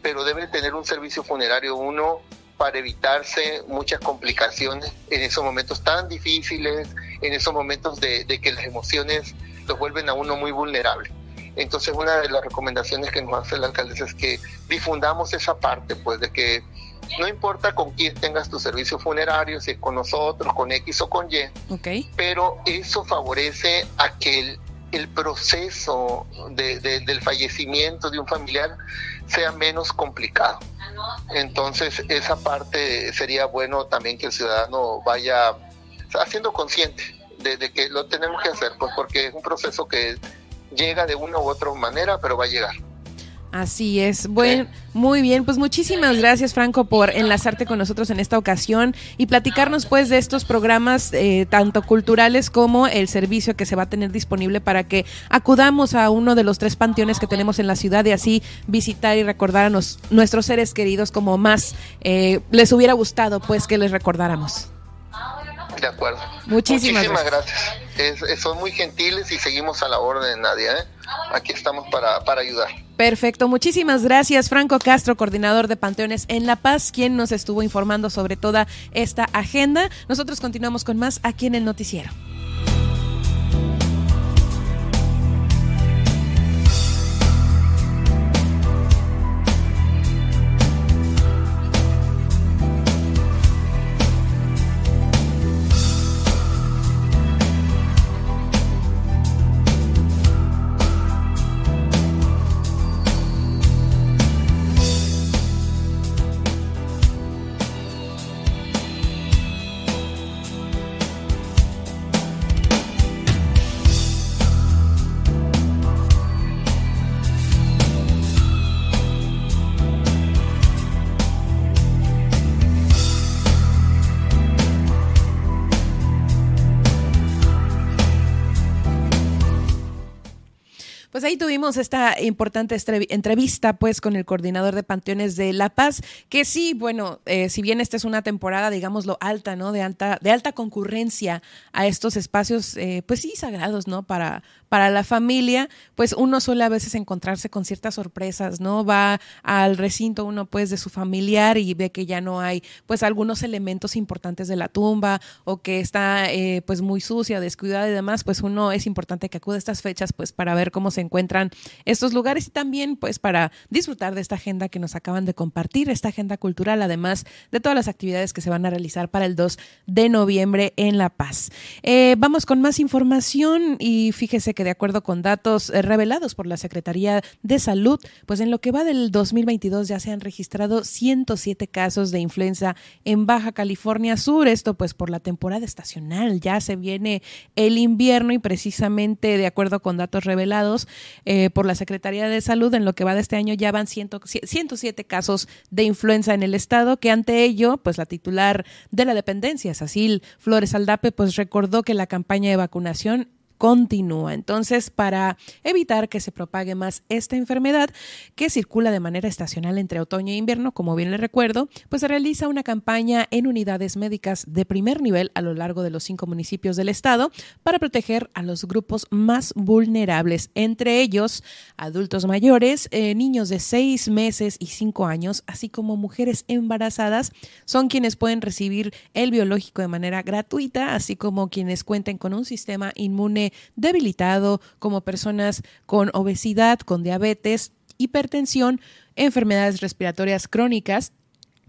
pero debe tener un servicio funerario uno para evitarse muchas complicaciones en esos momentos tan difíciles, en esos momentos de, que las emociones los vuelven a uno muy vulnerable. Entonces una de las recomendaciones que nos hace el alcalde es que difundamos esa parte, pues de que no importa con quién tengas tu servicio funerario, si es con nosotros, con X o con Y, okay. pero eso favorece a que el, el proceso del fallecimiento de un familiar sea menos complicado. Entonces, esa parte sería bueno también que el ciudadano vaya haciendo consciente de, que lo tenemos que hacer, pues porque es un proceso que llega de una u otra manera, pero va a llegar. Así es. Bueno, muy bien. Pues muchísimas gracias, Franco, por enlazarte con nosotros en esta ocasión y platicarnos, pues, de estos programas, eh, tanto culturales como el servicio que se va a tener disponible para que acudamos a uno de los tres panteones que tenemos en la ciudad y así visitar y recordar a nuestros seres queridos como más eh, les hubiera gustado, pues, que les recordáramos. De acuerdo. Muchísimas, gracias. son muy gentiles y seguimos a la orden, Nadia. ¿eh? Aquí estamos para, para ayudar. Perfecto, muchísimas gracias Franco Castro, coordinador de Panteones en La Paz, quien nos estuvo informando sobre toda esta agenda. Nosotros continuamos con más aquí en el noticiero. Ahí tuvimos esta importante entrevista pues con el coordinador de Panteones de La Paz, que sí, bueno, eh, si bien esta es una temporada, digámoslo, alta, ¿no? De alta, de alta concurrencia a estos espacios, eh, pues sí, sagrados, ¿no? Para, para la familia, pues uno suele a veces encontrarse con ciertas sorpresas, ¿no? Va al recinto uno pues de su familiar y ve que ya no hay pues algunos elementos importantes de la tumba o que está eh, pues muy sucia, descuidada y demás, pues uno es importante que acude a estas fechas pues para ver cómo se encuentran estos lugares y también pues para disfrutar de esta agenda que nos acaban de compartir, esta agenda cultural, además de todas las actividades que se van a realizar para el 2 de noviembre en La Paz. Eh, vamos con más información y fíjese que de acuerdo con datos eh, revelados por la Secretaría de Salud, pues en lo que va del 2022 ya se han registrado 107 casos de influenza en Baja California Sur, esto pues por la temporada estacional, ya se viene el invierno y precisamente de acuerdo con datos revelados eh, por la Secretaría de Salud, en lo que va de este año ya van 107 casos de influenza en el estado, que ante ello, pues la titular de la dependencia, Sacil Flores Aldape, pues recordó que la campaña de vacunación continúa. Entonces, para evitar que se propague más esta enfermedad que circula de manera estacional entre otoño e invierno, como bien le recuerdo, pues se realiza una campaña en unidades médicas de primer nivel a lo largo de los cinco municipios del estado para proteger a los grupos más vulnerables, entre ellos adultos mayores, eh, niños de seis meses y cinco años, así como mujeres embarazadas, son quienes pueden recibir el biológico de manera gratuita, así como quienes cuenten con un sistema inmune debilitado, como personas con obesidad, con diabetes, hipertensión, enfermedades respiratorias crónicas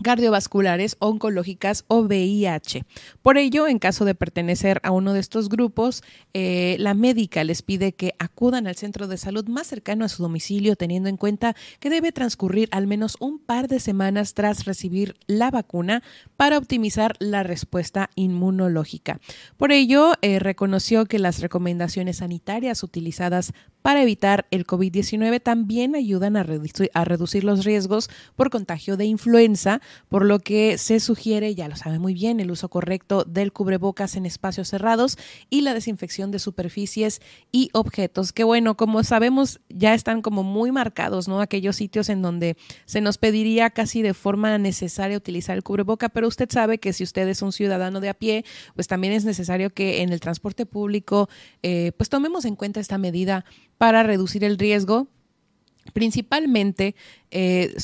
cardiovasculares, oncológicas o VIH. Por ello, en caso de pertenecer a uno de estos grupos, eh, la médica les pide que acudan al centro de salud más cercano a su domicilio, teniendo en cuenta que debe transcurrir al menos un par de semanas tras recibir la vacuna para optimizar la respuesta inmunológica. Por ello, eh, reconoció que las recomendaciones sanitarias utilizadas para evitar el COVID-19 también ayudan a reducir los riesgos por contagio de influenza por lo que se sugiere, ya lo sabe muy bien, el uso correcto del cubrebocas en espacios cerrados y la desinfección de superficies y objetos, que bueno, como sabemos, ya están como muy marcados, ¿no? Aquellos sitios en donde se nos pediría casi de forma necesaria utilizar el cubreboca, pero usted sabe que si usted es un ciudadano de a pie, pues también es necesario que en el transporte público, eh, pues tomemos en cuenta esta medida para reducir el riesgo principalmente eh,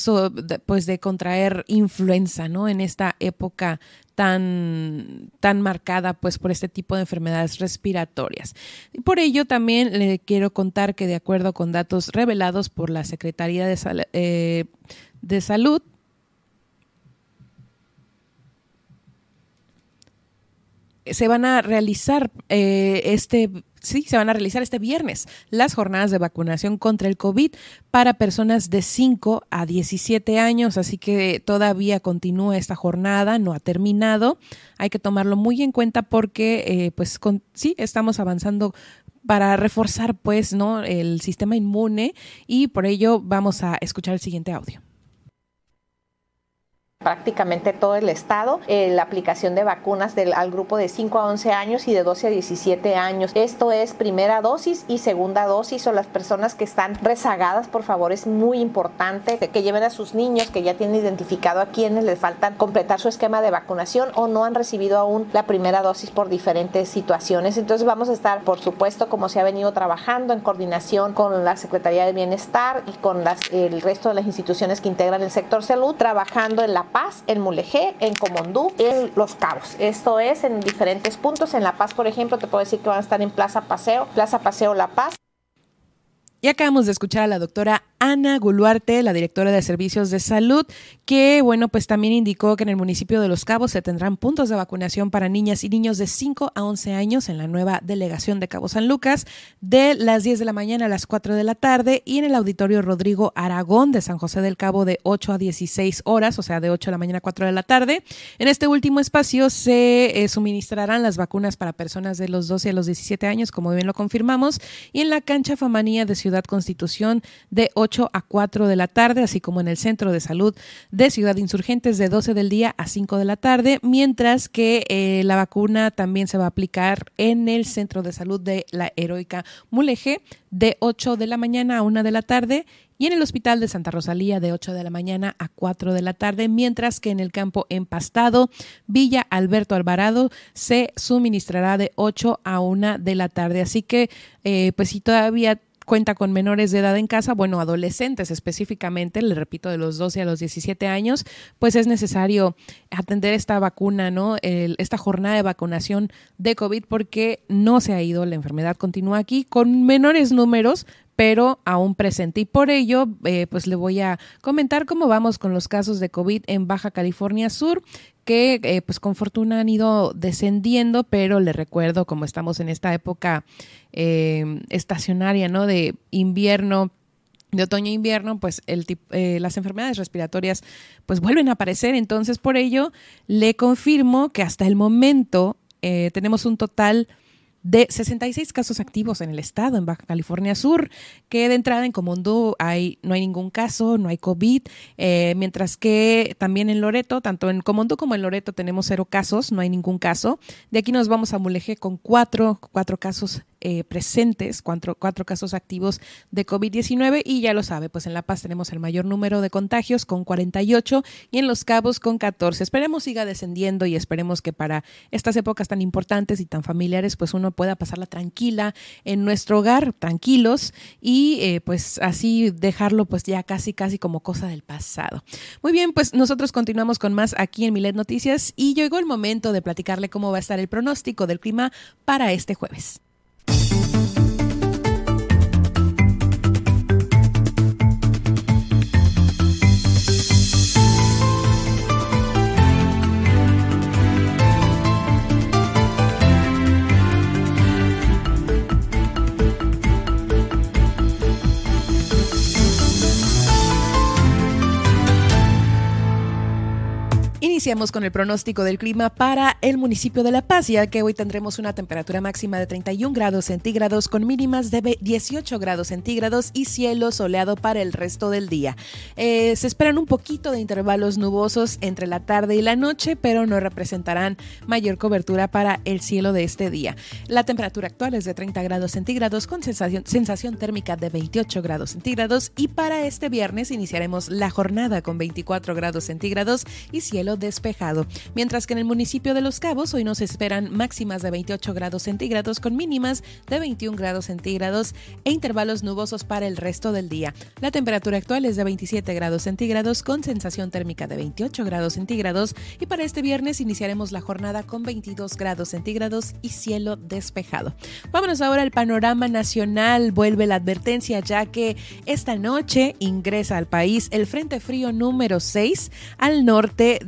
pues de contraer influenza, ¿no? En esta época tan, tan marcada pues por este tipo de enfermedades respiratorias. Y por ello también le quiero contar que de acuerdo con datos revelados por la Secretaría de, eh, de Salud, se van a realizar eh, este sí, se van a realizar este viernes las jornadas de vacunación contra el COVID para personas de 5 a 17 años, así que todavía continúa esta jornada, no ha terminado. Hay que tomarlo muy en cuenta porque, eh, pues, sí, estamos avanzando para reforzar, pues, ¿no? El sistema inmune y por ello vamos a escuchar el siguiente audio prácticamente todo el estado eh, la aplicación de vacunas del, al grupo de 5 a 11 años y de 12 a 17 años. Esto es primera dosis y segunda dosis o las personas que están rezagadas, por favor, es muy importante que lleven a sus niños que ya tienen identificado a quienes les faltan completar su esquema de vacunación o no han recibido aún la primera dosis por diferentes situaciones. Entonces vamos a estar, por supuesto, como se ha venido trabajando en coordinación con la Secretaría de Bienestar y con las, el resto de las instituciones que integran el sector salud, trabajando en la Paz, en Mulegé, en Comondú, en Los Cabos. Esto es en diferentes puntos. En La Paz, por ejemplo, te puedo decir que van a estar en Plaza Paseo, Plaza Paseo La Paz. Y acabamos de escuchar a la doctora Ana Guluarte, la directora de Servicios de Salud, que, bueno, pues también indicó que en el municipio de Los Cabos se tendrán puntos de vacunación para niñas y niños de 5 a 11 años en la nueva delegación de Cabo San Lucas de las 10 de la mañana a las 4 de la tarde y en el auditorio Rodrigo Aragón de San José del Cabo de 8 a 16 horas, o sea, de 8 de la mañana a 4 de la tarde. En este último espacio se eh, suministrarán las vacunas para personas de los 12 a los 17 años, como bien lo confirmamos, y en la cancha Famanía de Ciudad Constitución de 8 a 4 de la tarde, así como en el Centro de Salud de Ciudad Insurgentes de 12 del día a 5 de la tarde, mientras que eh, la vacuna también se va a aplicar en el Centro de Salud de la Heroica Mulegé de 8 de la mañana a 1 de la tarde y en el Hospital de Santa Rosalía de 8 de la mañana a 4 de la tarde, mientras que en el campo empastado Villa Alberto Alvarado se suministrará de 8 a 1 de la tarde. Así que, eh, pues si todavía cuenta con menores de edad en casa, bueno, adolescentes específicamente, le repito, de los 12 a los 17 años, pues es necesario atender esta vacuna, ¿no? esta jornada de vacunación de COVID porque no se ha ido, la enfermedad continúa aquí con menores números, pero aún presente. Y por ello, eh, pues le voy a comentar cómo vamos con los casos de COVID en Baja California Sur, que eh, pues con fortuna han ido descendiendo, pero le recuerdo, como estamos en esta época eh, estacionaria, ¿no? De invierno de otoño e invierno, pues el, las enfermedades respiratorias pues vuelven a aparecer. Entonces, por ello, le confirmo que hasta el momento tenemos un total de 66 casos activos en el estado, en Baja California Sur, que de entrada en Comondú hay, no hay ningún caso, no hay COVID, eh, mientras que también en Loreto, tanto en Comondú como en Loreto tenemos cero casos, no hay ningún caso. De aquí nos vamos a Mulegé con cuatro, cuatro casos eh, presentes, cuatro, cuatro casos activos de COVID-19 y ya lo sabe, pues en La Paz tenemos el mayor número de contagios con 48 y en Los Cabos con 14. Esperemos siga descendiendo y esperemos que para estas épocas tan importantes y tan familiares, pues uno pueda pasarla tranquila en nuestro hogar, tranquilos y eh, pues así dejarlo pues ya casi, casi como cosa del pasado. Muy bien, pues nosotros continuamos con más aquí en Milet Noticias y llegó el momento de platicarle cómo va a estar el pronóstico del clima para este jueves. Iniciamos con el pronóstico del clima para el municipio de La Paz, ya que hoy tendremos una temperatura máxima de 31 grados centígrados con mínimas de 18 grados centígrados y cielo soleado para el resto del día. Eh, se esperan un poquito de intervalos nubosos entre la tarde y la noche, pero no representarán mayor cobertura para el cielo de este día. La temperatura actual es de 30 grados centígrados con sensación, sensación térmica de 28 grados centígrados y para este viernes iniciaremos la jornada con 24 grados centígrados y cielo despejado, mientras que en el municipio de Los Cabos hoy nos esperan máximas de 28 grados centígrados con mínimas de 21 grados centígrados e intervalos nubosos para el resto del día. La temperatura actual es de 27 grados centígrados con sensación térmica de 28 grados centígrados y para este viernes iniciaremos la jornada con 22 grados centígrados y cielo despejado. Vámonos ahora al panorama nacional. Vuelve la advertencia ya que esta noche ingresa al país el Frente Frío número 6 al norte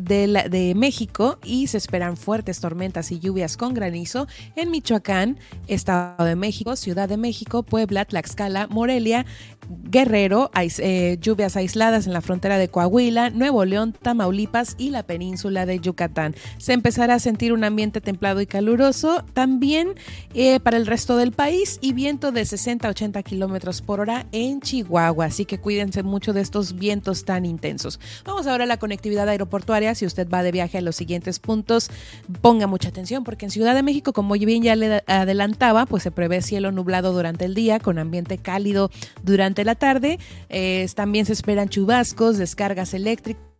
de México y se esperan fuertes tormentas y lluvias con granizo en Michoacán, Estado de México, Ciudad de México, Puebla, Tlaxcala, Morelia, Guerrero, eh, lluvias aisladas en la frontera de Coahuila, Nuevo León, Tamaulipas y la península de Yucatán. Se empezará a sentir un ambiente templado y caluroso también eh, para el resto del país y viento de 60 a 80 kilómetros por hora en Chihuahua. Así que cuídense mucho de estos vientos tan intensos. Vamos ahora a la conectividad aeroportuaria. Si usted va de viaje a los siguientes puntos, ponga mucha atención porque en Ciudad de México, como bien ya le adelantaba, pues se prevé cielo nublado durante el día con ambiente cálido durante la tarde. Eh, también se esperan chubascos, descargas eléctricas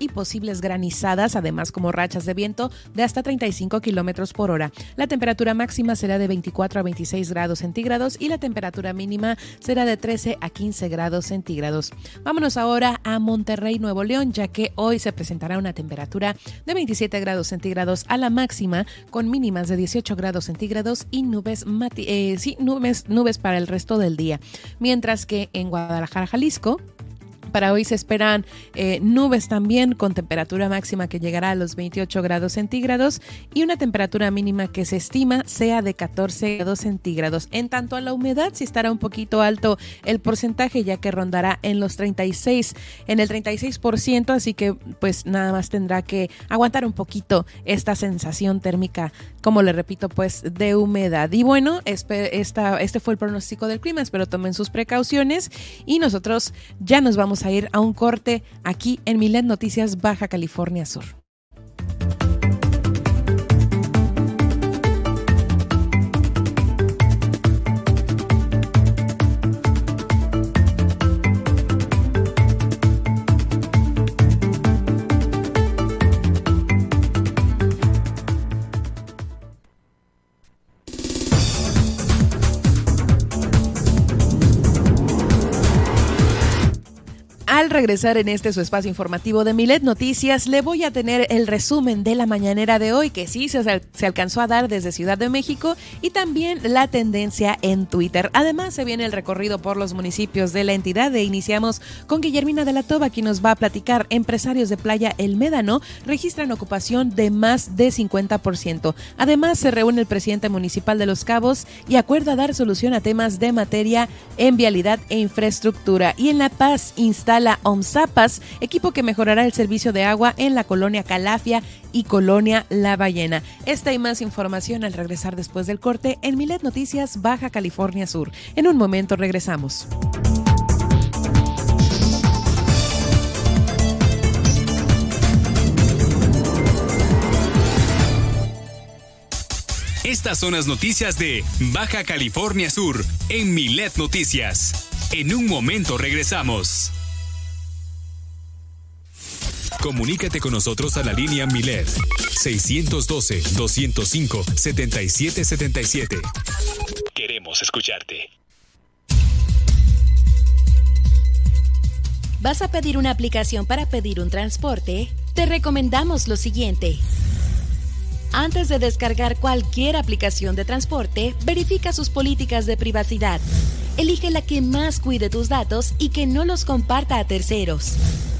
y posibles granizadas, además como rachas de viento de hasta 35 kilómetros por hora. La temperatura máxima será de 24 a 26 grados centígrados y la temperatura mínima será de 13 a 15 grados centígrados. Vámonos ahora a Monterrey, Nuevo León, ya que hoy se presentará una temperatura de 27 grados centígrados a la máxima, con mínimas de 18 grados centígrados y nubes, eh, nubes, nubes para el resto del día. Mientras que en Guadalajara, Jalisco, Para hoy se esperan eh, nubes también con temperatura máxima que llegará a los 28 grados centígrados y una temperatura mínima que se estima sea de 14 grados centígrados. En tanto a la humedad, sí estará un poquito alto el porcentaje ya que rondará en los 36, en el 36%, así que pues nada más tendrá que aguantar un poquito esta sensación térmica, como le repito, pues de humedad. Y bueno, esta, este fue el pronóstico del clima, espero tomen sus precauciones y nosotros ya nos vamos a ir a un corte aquí en Milet Noticias Baja California Sur. Regresar en este su espacio informativo de Milet Noticias, le voy a tener el resumen de la mañanera de hoy, que sí se, se, alcanzó a dar desde Ciudad de México, y también la tendencia en Twitter. Además, se viene el recorrido por los municipios de la entidad e iniciamos con Guillermina de la Toba, quien nos va a platicar. Empresarios de Playa El Médano registran ocupación de más de 50%. Además, se reúne el presidente municipal de Los Cabos y acuerda dar solución a temas de materia en vialidad e infraestructura. Y en La Paz instala OMSAPAS, equipo que mejorará el servicio de agua en la colonia Calafia y colonia La Ballena. Esta y más información al regresar después del corte en Milet Noticias Baja California Sur. En un momento regresamos. Estas son las noticias de Baja California Sur en Milet Noticias. En un momento regresamos. Comunícate con nosotros a la línea Milet 612-205-7777. Queremos escucharte. ¿Vas a pedir una aplicación para pedir un transporte? Te recomendamos lo siguiente. Antes de descargar cualquier aplicación de transporte, verifica sus políticas de privacidad. Elige la que más cuide tus datos y que no los comparta a terceros.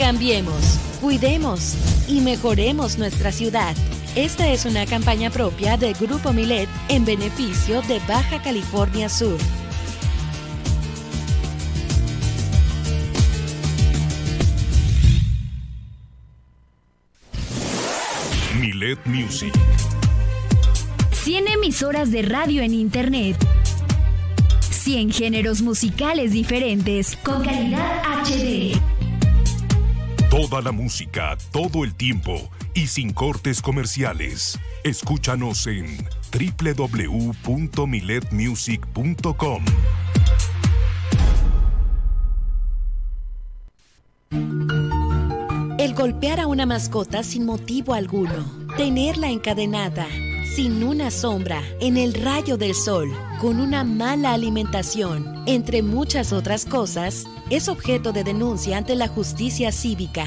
Cambiemos, cuidemos y mejoremos nuestra ciudad. Esta es una campaña propia de Grupo Milet en beneficio de Baja California Sur. Milet Music. 100 emisoras de radio en Internet. 100 géneros musicales diferentes con calidad HD. Toda la música, todo el tiempo y sin cortes comerciales. Escúchanos en www.miletmusic.com. El golpear a una mascota sin motivo alguno, tenerla encadenada, sin una sombra, en el rayo del sol, con una mala alimentación, entre muchas otras cosas, es objeto de denuncia ante la justicia cívica.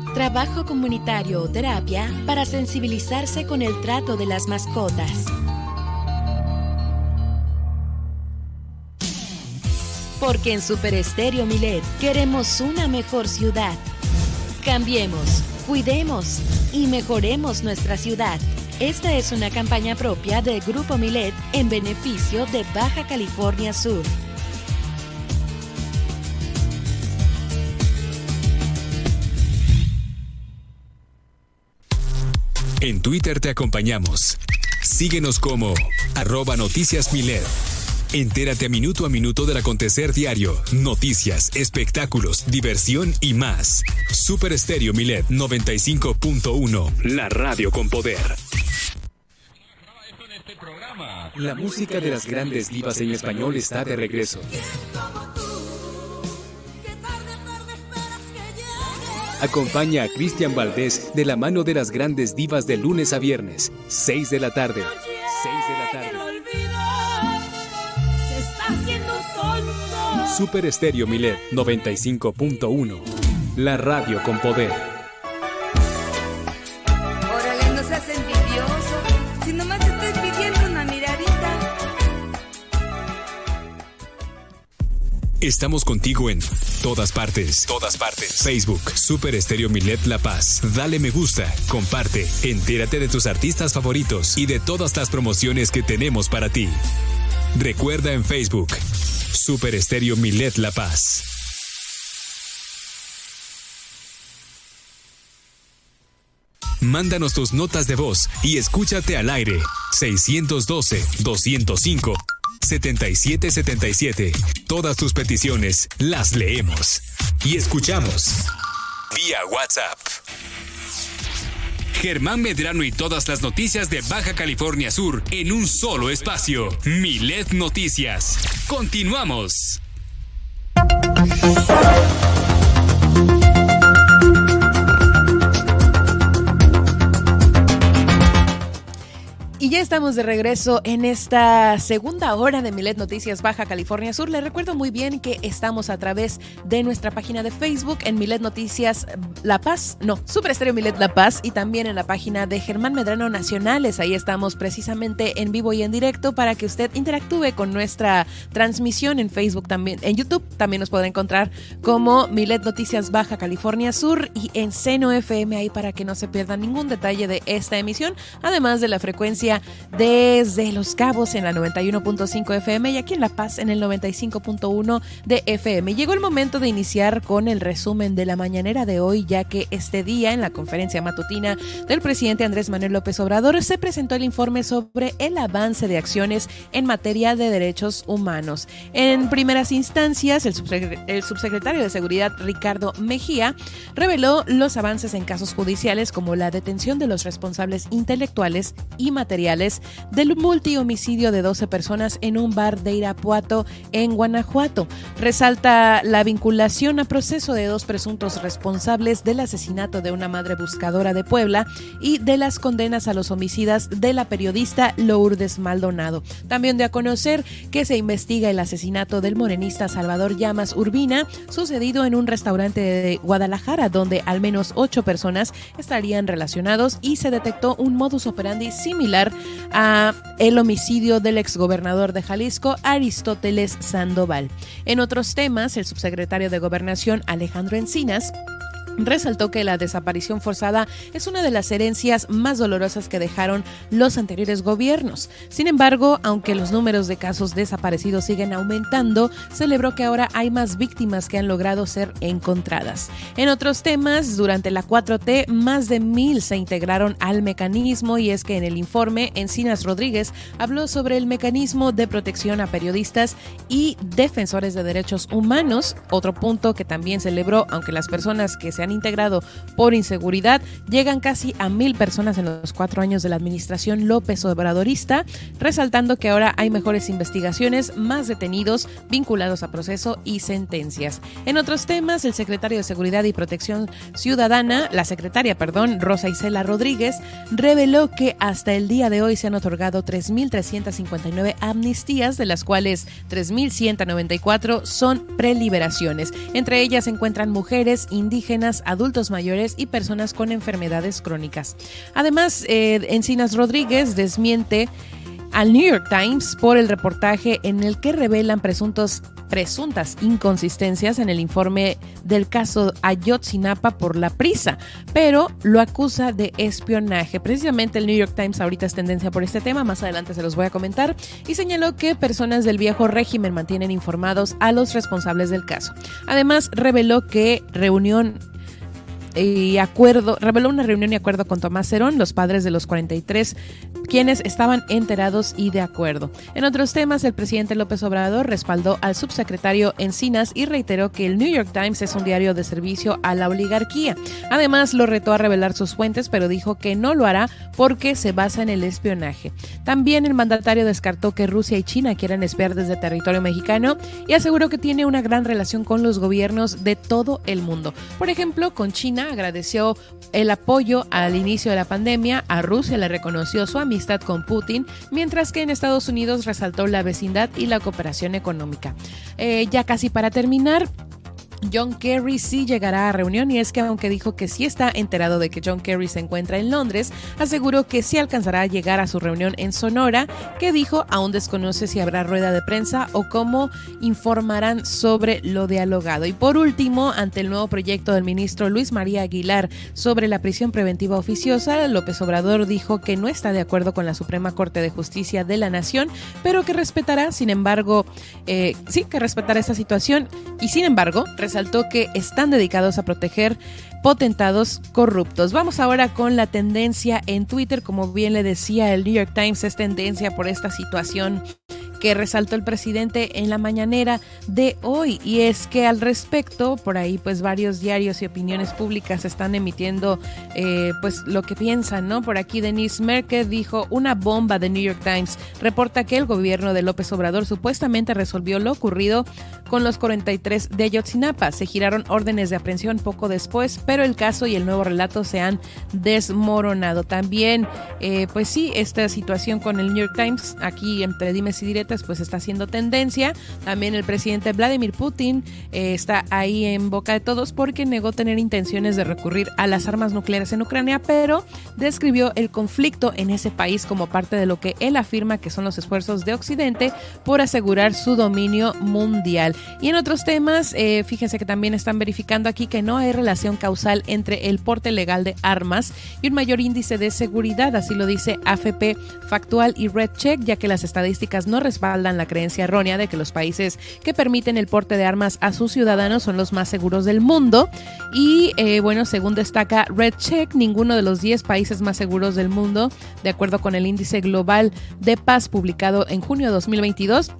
trabajo comunitario o terapia para sensibilizarse con el trato de las mascotas. Porque en Super Estéreo Milet queremos una mejor ciudad. Cambiemos, cuidemos y mejoremos nuestra ciudad. Esta es una campaña propia del Grupo Milet en beneficio de Baja California Sur. En Twitter te acompañamos. Síguenos como arroba noticias Milet. Entérate a minuto a minuto del acontecer diario, noticias, espectáculos, diversión y más. Super Estéreo Milet 95.1, la radio con poder. La música de las grandes divas en español está de regreso. Acompaña a Cristian Valdés de la mano de las grandes divas de lunes a viernes, 6 de la tarde. 6 de la tarde. Super Estéreo Milet 95.1. La radio con poder. Estamos contigo en todas partes. Todas partes. Facebook, Super Estéreo Milet La Paz. Dale me gusta, comparte, entérate de tus artistas favoritos y de todas las promociones que tenemos para ti. Recuerda en Facebook, Super Estéreo Milet La Paz. Mándanos tus notas de voz y escúchate al aire. 612-205-7777. Todas tus peticiones las leemos y escuchamos. Vía WhatsApp. Germán Medrano y todas las noticias de Baja California Sur en un solo espacio. Milet Noticias. Continuamos. Ya estamos de regreso en esta segunda hora de Milet Noticias Baja California Sur. Les recuerdo muy bien que estamos a través de nuestra página de Facebook en Milet Noticias La Paz, no, Super Estéreo Milet La Paz y también en la página de Germán Medrano Nacionales. Ahí estamos precisamente en vivo y en directo para que usted interactúe con nuestra transmisión en Facebook también. En YouTube también nos podrá encontrar como Milet Noticias Baja California Sur y en Seno FM ahí para que no se pierda ningún detalle de esta emisión, además de la frecuencia desde Los Cabos en la 91.5 FM y aquí en La Paz en el 95.1 de FM. Llegó el momento de iniciar con el resumen de la mañanera de hoy, ya que este día en la conferencia matutina del presidente Andrés Manuel López Obrador se presentó el informe sobre el avance de acciones en materia de derechos humanos. En primeras instancias, el, el subsecretario de Seguridad Ricardo Mejía reveló los avances en casos judiciales como la detención de los responsables intelectuales y materiales del multihomicidio de 12 personas en un bar de Irapuato en Guanajuato. Resalta la vinculación a proceso de dos presuntos responsables del asesinato de una madre buscadora de Puebla y de las condenas a los homicidas de la periodista Lourdes Maldonado. También de a conocer que se investiga el asesinato del morenista Salvador Llamas Urbina, sucedido en un restaurante de Guadalajara, donde al menos ocho personas estarían relacionados y se detectó un modus operandi similar a el homicidio del exgobernador de Jalisco, Aristóteles Sandoval. En otros temas, el subsecretario de Gobernación, Alejandro Encinas, resaltó que la desaparición forzada es una de las herencias más dolorosas que dejaron los anteriores gobiernos. Sin embargo, aunque los números de casos desaparecidos siguen aumentando, celebró que ahora hay más víctimas que han logrado ser encontradas. En otros temas, durante la 4T, más de mil se integraron al mecanismo y es que en el informe, Encinas Rodríguez habló sobre el mecanismo de protección a periodistas y defensores de derechos humanos, otro punto que también celebró, aunque las personas que se han integrado por inseguridad llegan casi a mil personas en los cuatro años de la administración López Obradorista, resaltando que ahora hay mejores investigaciones, más detenidos vinculados a proceso y sentencias. En otros temas, el secretario de Seguridad y Protección Ciudadana, la secretaria, perdón, Rosa Isela Rodríguez, reveló que hasta el día de hoy se han otorgado 3.359 amnistías, de las cuales 3.194 son preliberaciones. Entre ellas se encuentran mujeres, indígenas, adultos mayores y personas con enfermedades crónicas. Además, eh, Encinas Rodríguez desmiente al New York Times por el reportaje en el que revelan presuntos presuntas inconsistencias en el informe del caso Ayotzinapa por la prisa, pero lo acusa de espionaje. Precisamente el New York Times ahorita es tendencia por este tema, más adelante se los voy a comentar, y señaló que personas del viejo régimen mantienen informados a los responsables del caso. Además, reveló que reunión y acuerdo, reveló una reunión y acuerdo con Tomás Cerón, los padres de los 43, quienes estaban enterados y de acuerdo. En otros temas, el presidente López Obrador respaldó al subsecretario Encinas y reiteró que el New York Times es un diario de servicio a la oligarquía. Además, lo retó a revelar sus fuentes, pero dijo que no lo hará porque se basa en el espionaje. También el mandatario descartó que Rusia y China quieran espiar desde territorio mexicano y aseguró que tiene una gran relación con los gobiernos de todo el mundo. Por ejemplo, con China agradeció el apoyo al inicio de la pandemia, a Rusia le reconoció su amistad con Putin, mientras que en Estados Unidos resaltó la vecindad y la cooperación económica. Eh, ya casi para terminar, John Kerry sí llegará a reunión y es que aunque dijo que sí está enterado de que John Kerry se encuentra en Londres, aseguró que sí alcanzará a llegar a su reunión en Sonora, que dijo aún desconoce si habrá rueda de prensa o cómo informarán sobre lo dialogado. Y por último, ante el nuevo proyecto del ministro Luis María Aguilar sobre la prisión preventiva oficiosa, López Obrador dijo que no está de acuerdo con la Suprema Corte de Justicia de la Nación, pero que respetará, sin embargo, eh, sí, que respetará esa situación y sin embargo, resaltó que están dedicados a proteger potentados corruptos. Vamos ahora con la tendencia en Twitter. Como bien le decía, el New York Times es tendencia por esta situación que resaltó el presidente en la mañanera de hoy. Y es que al respecto por ahí pues varios diarios y opiniones públicas están emitiendo eh, pues lo que piensan no por aquí Denise Merkel dijo una bomba de New York Times reporta que el gobierno de López Obrador supuestamente resolvió lo ocurrido con los 43 de Ayotzinapa. Se giraron órdenes de aprehensión poco después pero el caso y el nuevo relato se han desmoronado. También eh, pues sí esta situación con el New York Times aquí entre dimes y diretas pues está haciendo tendencia. También el presidente Vladimir Putin eh, está ahí en boca de todos porque negó tener intenciones de recurrir a las armas nucleares en Ucrania, pero describió el conflicto en ese país como parte de lo que él afirma que son los esfuerzos de Occidente por asegurar su dominio mundial. Y en otros temas, eh, fíjense que también están verificando aquí que no hay relación causal entre el porte legal de armas y un mayor índice de seguridad, así lo dice AFP Factual y Red Check, ya que las estadísticas no responden respaldan la creencia errónea de que los países que permiten el porte de armas a sus ciudadanos son los más seguros del mundo. Y eh, bueno, según destaca Red Check, ninguno de los 10 países más seguros del mundo, de acuerdo con el índice global de paz publicado en junio de 2022,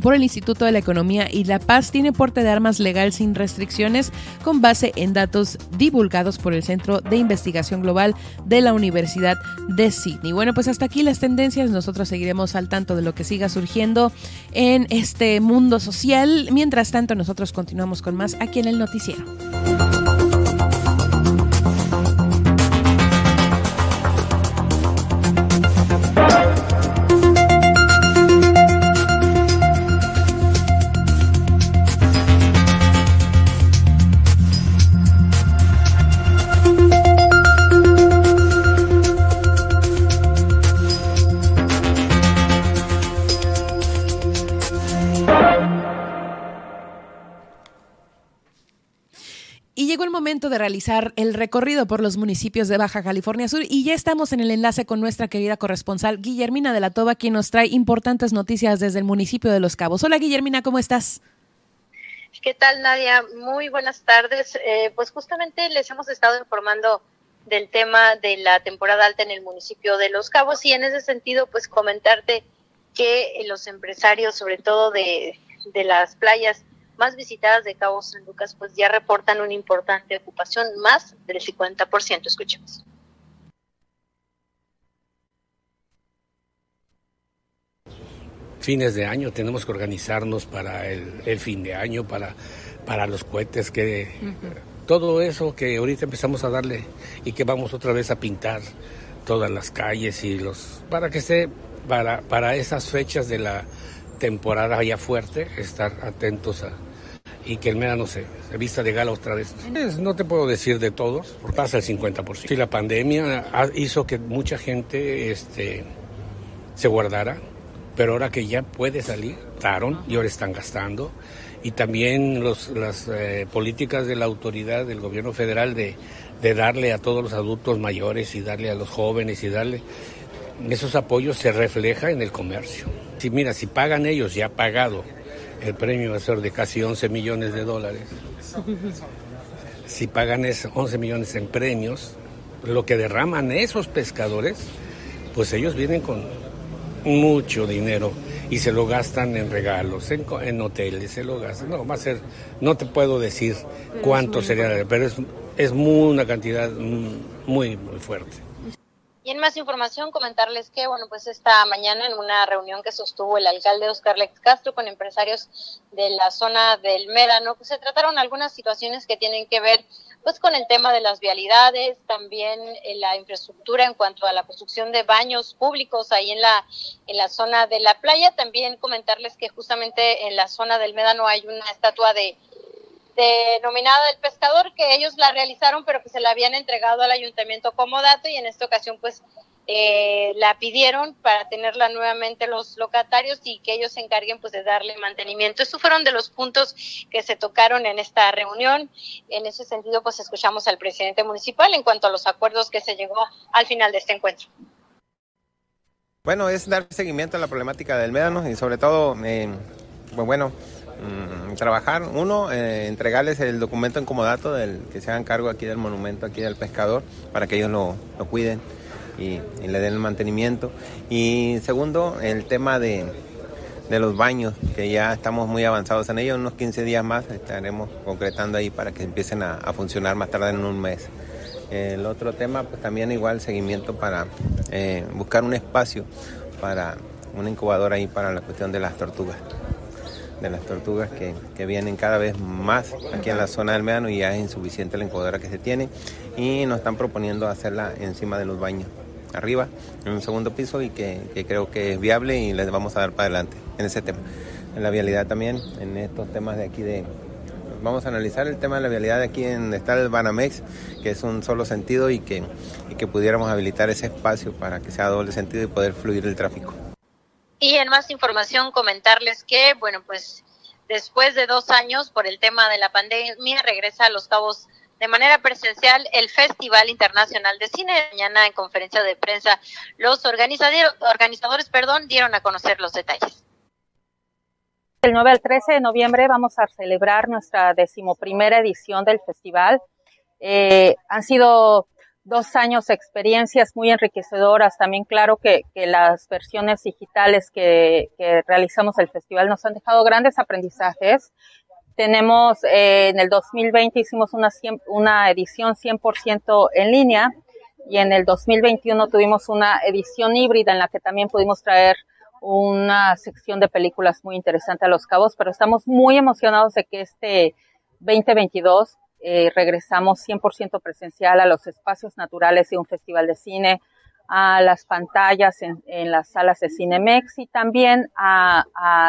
por el Instituto de la Economía y la Paz tiene porte de armas legal sin restricciones con base en datos divulgados por el Centro de Investigación Global de la Universidad de Sydney. Bueno, pues hasta aquí las tendencias. Nosotros seguiremos al tanto de lo que siga surgiendo en este mundo social. Mientras tanto, nosotros continuamos con más aquí en el noticiero. Momento de realizar el recorrido por los municipios de Baja California Sur y ya estamos en el enlace con nuestra querida corresponsal Guillermina de la Toba, quien nos trae importantes noticias desde el municipio de Los Cabos. Hola Guillermina, ¿cómo estás? ¿Qué tal Nadia? Muy buenas tardes. Eh, pues justamente les hemos estado informando del tema de la temporada alta en el municipio de Los Cabos y en ese sentido pues comentarte que los empresarios, sobre todo de, de las playas, más visitadas de Cabo San Lucas, pues ya reportan una importante ocupación, más del 50%. Escuchemos. fines de año tenemos que organizarnos para el, fin de año, para, para los cohetes, que todo eso que ahorita empezamos a darle y que vamos otra vez a pintar todas las calles y los para que esté para, para esas fechas de la temporada ya fuerte, estar atentos a, y que el Mera no se, vista de gala otra vez. no te puedo decir de todos, pasa el 50%. Si la pandemia hizo que mucha gente este, se guardara, pero ahora que ya puede salir, gastaron y ahora están gastando. Y también los, las eh, políticas de la autoridad del gobierno federal de, de darle a todos los adultos mayores y darle a los jóvenes y darle esos apoyos se refleja en el comercio. Si mira, si pagan ellos, ya pagado, el premio va a ser de casi 11 millones de dólares. Si pagan esos 11 millones en premios, lo que derraman esos pescadores, pues ellos vienen con mucho dinero y se lo gastan en regalos, en, en hoteles, se lo gastan. No, va a ser, no te puedo decir cuánto sería, pero es, es muy, una cantidad muy, muy fuerte. Y en más información, comentarles que, bueno, pues esta mañana en una reunión que sostuvo el alcalde Oscar Lex Castro con empresarios de la zona del Médano, pues se trataron algunas situaciones que tienen que ver pues con el tema de las vialidades, también eh, la infraestructura en cuanto a la construcción de baños públicos ahí en la en la zona de la playa, también comentarles que justamente en la zona del Médano hay una estatua de denominada del pescador, que ellos la realizaron, pero que se la habían entregado al ayuntamiento como dato y en esta ocasión pues eh, la pidieron para tenerla nuevamente los locatarios y que ellos se encarguen pues de darle mantenimiento. Estos fueron de los puntos que se tocaron en esta reunión. En ese sentido pues escuchamos al presidente municipal en cuanto a los acuerdos que se llegó al final de este encuentro. Bueno, es dar seguimiento a la problemática del médano y sobre todo, eh, pues bueno, Mm, trabajar. Uno, eh, entregarles el documento en comodato del que se hagan cargo aquí del monumento, aquí del pescador, para que ellos lo, cuiden y, le den el mantenimiento. Y segundo, el tema de, los baños, que ya estamos muy avanzados en ello. Unos 15 días más estaremos concretando ahí para que empiecen a, funcionar más tarde en un mes. El otro tema, pues también igual seguimiento para eh, buscar un espacio para una incubadora ahí para la cuestión de las tortugas de las tortugas que, que, vienen cada vez más aquí en la zona del Médano y ya es insuficiente la incubadora que se tiene y nos están proponiendo hacerla encima de los baños, arriba, en un segundo piso y que, que creo que es viable y les vamos a dar para adelante en ese tema. En la vialidad también, en estos temas de aquí de... Vamos a analizar el tema de la vialidad de aquí en está el Banamex, que es un solo sentido y que, y que pudiéramos habilitar ese espacio para que sea doble sentido y poder fluir el tráfico. Y en más información comentarles que, bueno, pues después de dos años por el tema de la pandemia regresa a Los Cabos de manera presencial el Festival Internacional de Cine. Mañana en conferencia de prensa los organizadores, organizadores perdón, dieron a conocer los detalles. El 9 al 13 de noviembre vamos a celebrar nuestra decimoprimera edición del festival. Eh, han sido dos años experiencias muy enriquecedoras. También claro que, las versiones digitales que, que, realizamos el festival nos han dejado grandes aprendizajes. Tenemos, eh, en el 2020 hicimos una, una edición 100% en línea y en el 2021 tuvimos una edición híbrida en la que también pudimos traer una sección de películas muy interesante a Los Cabos, pero estamos muy emocionados de que este 2022 eh, regresamos 100% presencial a los espacios naturales de un festival de cine, a las pantallas en, las salas de Cinemex y también a,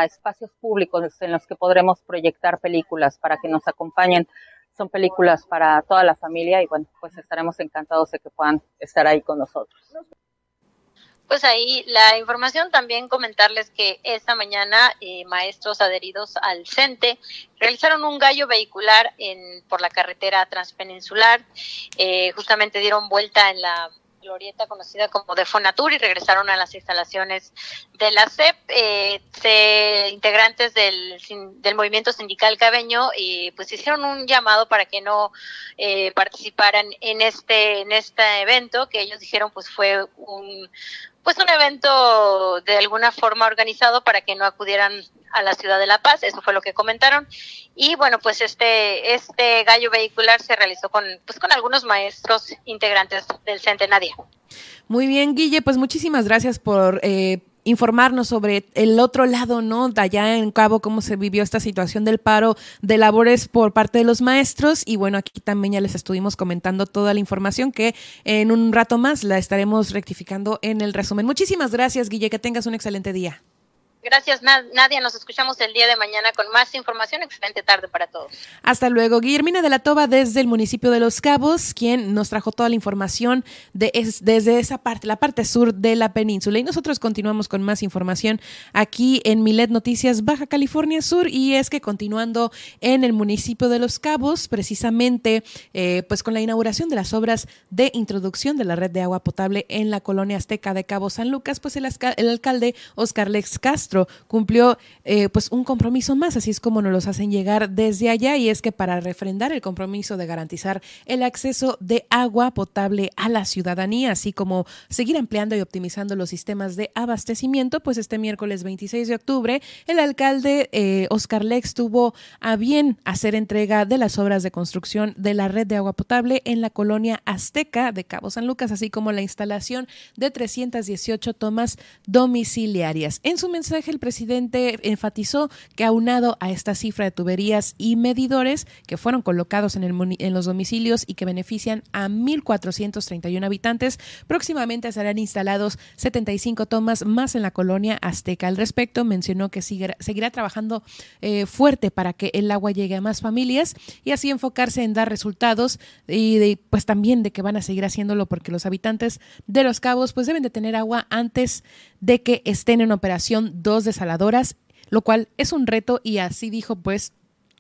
espacios públicos en los que podremos proyectar películas para que nos acompañen. Son películas para toda la familia y bueno, pues estaremos encantados de que puedan estar ahí con nosotros pues ahí la información también comentarles que esta mañana eh, maestros adheridos al CENTE realizaron un gallo vehicular en, por la carretera transpeninsular, eh, justamente dieron vuelta en la glorieta conocida como de Fonatur y regresaron a las instalaciones de la CEP. Eh, integrantes del, del movimiento sindical cabeño y pues hicieron un llamado para que no participaran en este en este evento que ellos dijeron pues fue un pues un evento de alguna forma organizado para que no acudieran a la ciudad de La Paz, eso fue lo que comentaron. Y bueno, pues este este gallo vehicular se realizó con pues con algunos maestros integrantes del Centenario. Muy bien, Guille, pues muchísimas gracias por eh, informarnos sobre el otro lado, ¿no? De allá en Cabo, cómo se vivió esta situación del paro de labores por parte de los maestros. Y bueno, aquí también ya les estuvimos comentando toda la información que en un rato más la estaremos rectificando en el resumen. Muchísimas gracias, Guille, que tengas un excelente día. Gracias, Nadia. Nos escuchamos el día de mañana con más información. Excelente tarde para todos. Hasta luego. Guillermina de la Toba desde el municipio de Los Cabos, quien nos trajo toda la información de desde esa parte, la parte sur de la península. Y nosotros continuamos con más información aquí en Milet Noticias Baja California Sur. Y es que continuando en el municipio de Los Cabos, precisamente eh, pues con la inauguración de las obras de introducción de la red de agua potable en la colonia azteca de Cabo San Lucas, pues el, el alcalde Oscar Lex Castro cumplió eh, pues un compromiso más, así es como nos los hacen llegar desde allá y es que para refrendar el compromiso de garantizar el acceso de agua potable a la ciudadanía, así como seguir ampliando y optimizando los sistemas de abastecimiento, pues este miércoles 26 de octubre el alcalde eh, Oscar Lex tuvo a bien hacer entrega de las obras de construcción de la red de agua potable en la colonia Azteca de Cabo San Lucas, así como la instalación de 318 tomas domiciliarias. En su mensaje el presidente enfatizó que aunado a esta cifra de tuberías y medidores que fueron colocados en, el, en los domicilios y que benefician a 1.431 habitantes, próximamente serán instalados 75 tomas más en la colonia Azteca. Al respecto, mencionó que seguirá, trabajando eh, fuerte para que el agua llegue a más familias y así enfocarse en dar resultados y pues también de que van a seguir haciéndolo porque los habitantes de Los Cabos pues deben de tener agua antes de que estén en operación dos desaladoras, lo cual es un reto y así dijo pues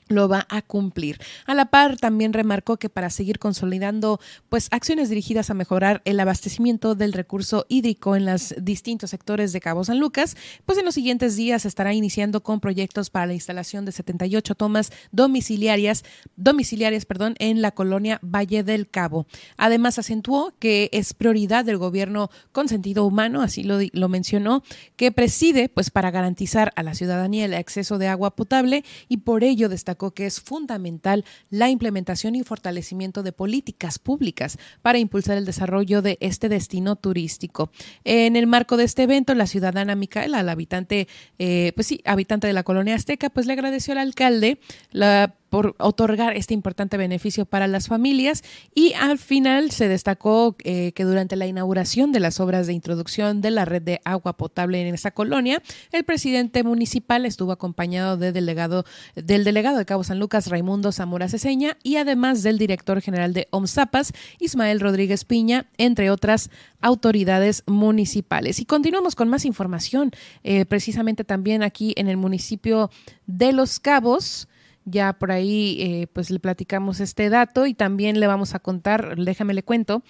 lo va a cumplir. A la par, también remarcó que para seguir consolidando pues acciones dirigidas a mejorar el abastecimiento del recurso hídrico en los distintos sectores de Cabo San Lucas, pues en los siguientes días estará iniciando con proyectos para la instalación de 78 tomas domiciliarias, domiciliarias, perdón, en la colonia Valle del Cabo. Además, acentuó que es prioridad del gobierno con sentido humano, así lo, lo mencionó, que preside pues para garantizar a la ciudadanía el acceso de agua potable y por ello destacó que es fundamental la implementación y fortalecimiento de políticas públicas para impulsar el desarrollo de este destino turístico. En el marco de este evento, la ciudadana Micaela, la habitante, eh, pues sí, habitante de la colonia azteca, pues le agradeció al alcalde la por otorgar este importante beneficio para las familias y al final se destacó eh, que durante la inauguración de las obras de introducción de la red de agua potable en esa colonia, el presidente municipal estuvo acompañado de delegado, del delegado de Cabo San Lucas, Raimundo Zamora Ceseña, y además del director general de OMSAPAS, Ismael Rodríguez Piña, entre otras autoridades municipales. Y continuamos con más información, eh, precisamente también aquí en el municipio de Los Cabos. Ya por ahí eh, pues le platicamos este dato y también le vamos a contar, déjame le cuento,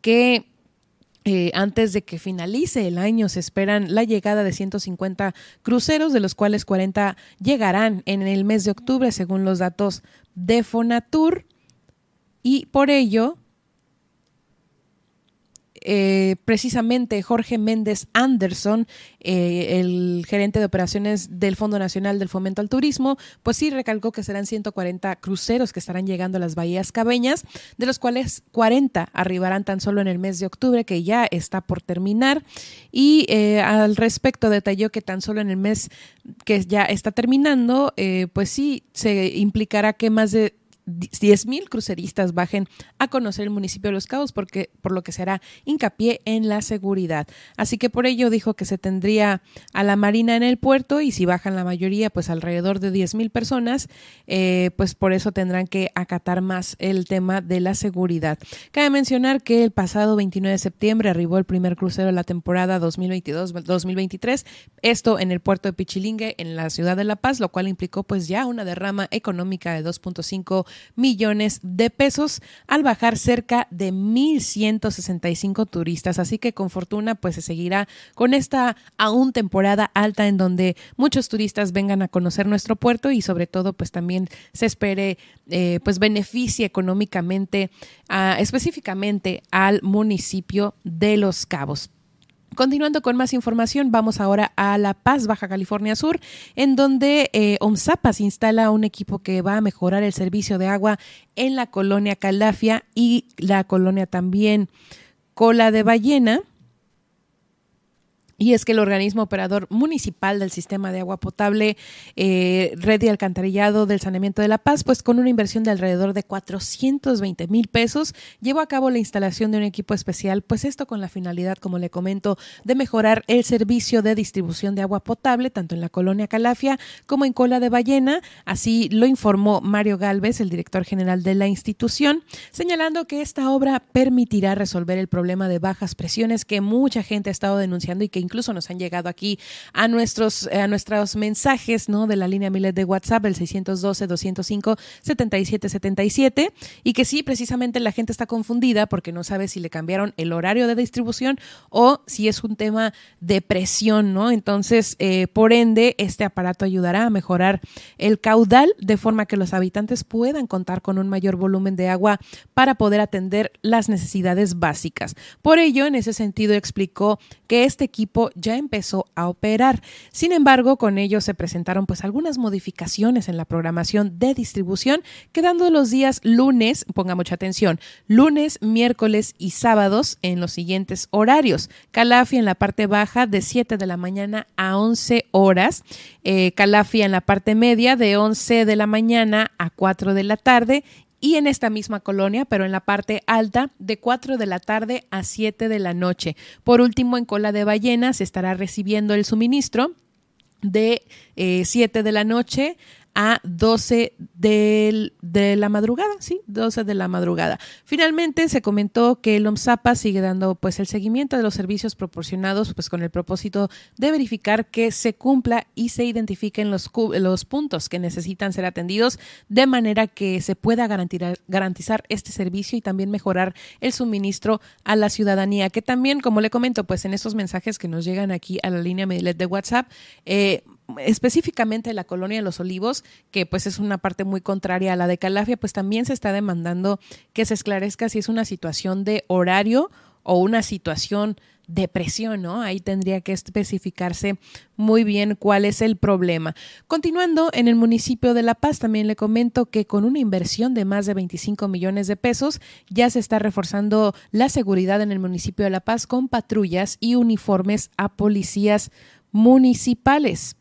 que eh, antes de que finalice el año se esperan la llegada de 150 cruceros, de los cuales 40 llegarán en el mes de octubre, según los datos de Fonatur. Y por ello, eh, precisamente Jorge Méndez Anderson, eh, el gerente de operaciones del Fondo Nacional del Fomento al Turismo, pues sí recalcó que serán 140 cruceros que estarán llegando a las bahías cabeñas, de los cuales 40 arribarán tan solo en el mes de octubre, que ya está por terminar. Y eh, al respecto detalló que tan solo en el mes que ya está terminando, pues sí se implicará que más de 10.000 cruceristas bajen a conocer el municipio de Los Cabos porque por lo que será hincapié en la seguridad. Así que por ello dijo que se tendría a la Marina en el puerto y si bajan la mayoría, pues alrededor de 10.000 personas, eh, pues por eso tendrán que acatar más el tema de la seguridad. Cabe mencionar que el pasado 29 de septiembre arribó el primer crucero de la temporada 2022-2023, esto en el puerto de Pichilingue en la ciudad de La Paz, lo cual implicó pues ya una derrama económica de 2.5 millones de pesos al bajar cerca de 1.165 turistas. Así que con fortuna pues se seguirá con esta aún temporada alta en donde muchos turistas vengan a conocer nuestro puerto y sobre todo pues también se espere eh, pues beneficie económicamente específicamente al municipio de Los Cabos. Continuando con más información, vamos ahora a La Paz, Baja California Sur, en donde eh, OMSAPAS instala un equipo que va a mejorar el servicio de agua en la colonia Calafia y la colonia también Cola de Ballena. Y es que el organismo operador municipal del sistema de agua potable, eh, red y alcantarillado del saneamiento de La Paz, pues con una inversión de alrededor de 420 mil pesos, llevó a cabo la instalación de un equipo especial, pues esto con la finalidad, como le comento, de mejorar el servicio de distribución de agua potable, tanto en la colonia Calafia como en Cola de Ballena. Así lo informó Mario Galvez, el director general de la institución, señalando que esta obra permitirá resolver el problema de bajas presiones que mucha gente ha estado denunciando y que incluso nos han llegado aquí a nuestros, a nuestros mensajes ¿no? de la línea Milet de WhatsApp, el 612-205-7777, y que sí, precisamente la gente está confundida porque no sabe si le cambiaron el horario de distribución o si es un tema de presión, ¿no? Entonces, eh, por ende, este aparato ayudará a mejorar el caudal de forma que los habitantes puedan contar con un mayor volumen de agua para poder atender las necesidades básicas. Por ello, en ese sentido, explicó que este equipo ya empezó a operar. Sin embargo, con ello se presentaron pues algunas modificaciones en la programación de distribución, quedando los días lunes, ponga mucha atención, lunes, miércoles y sábados en los siguientes horarios. Calafia en la parte baja de 7 de la mañana a 11 horas, eh, Calafia en la parte media de 11 de la mañana a 4 de la tarde y en esta misma colonia, pero en la parte alta, de 4 de la tarde a 7 de la noche. Por último, en Cola de Ballena se estará recibiendo el suministro de 7 eh, de la noche a 12 de, de la madrugada, sí, 12 de la madrugada. Finalmente se comentó que el OMSAPA sigue dando pues el seguimiento de los servicios proporcionados pues con el propósito de verificar que se cumpla y se identifiquen los, los puntos que necesitan ser atendidos de manera que se pueda garantizar, garantizar este servicio y también mejorar el suministro a la ciudadanía, que también, como le comento, pues en estos mensajes que nos llegan aquí a la línea Medilet de WhatsApp, eh, específicamente la colonia de los olivos, que pues es una parte muy contraria a la de Calafia, pues también se está demandando que se esclarezca si es una situación de horario o una situación de presión, ¿no? Ahí tendría que especificarse muy bien cuál es el problema. Continuando, en el municipio de La Paz también le comento que con una inversión de más de 25 millones de pesos ya se está reforzando la seguridad en el municipio de La Paz con patrullas y uniformes a policías municipales.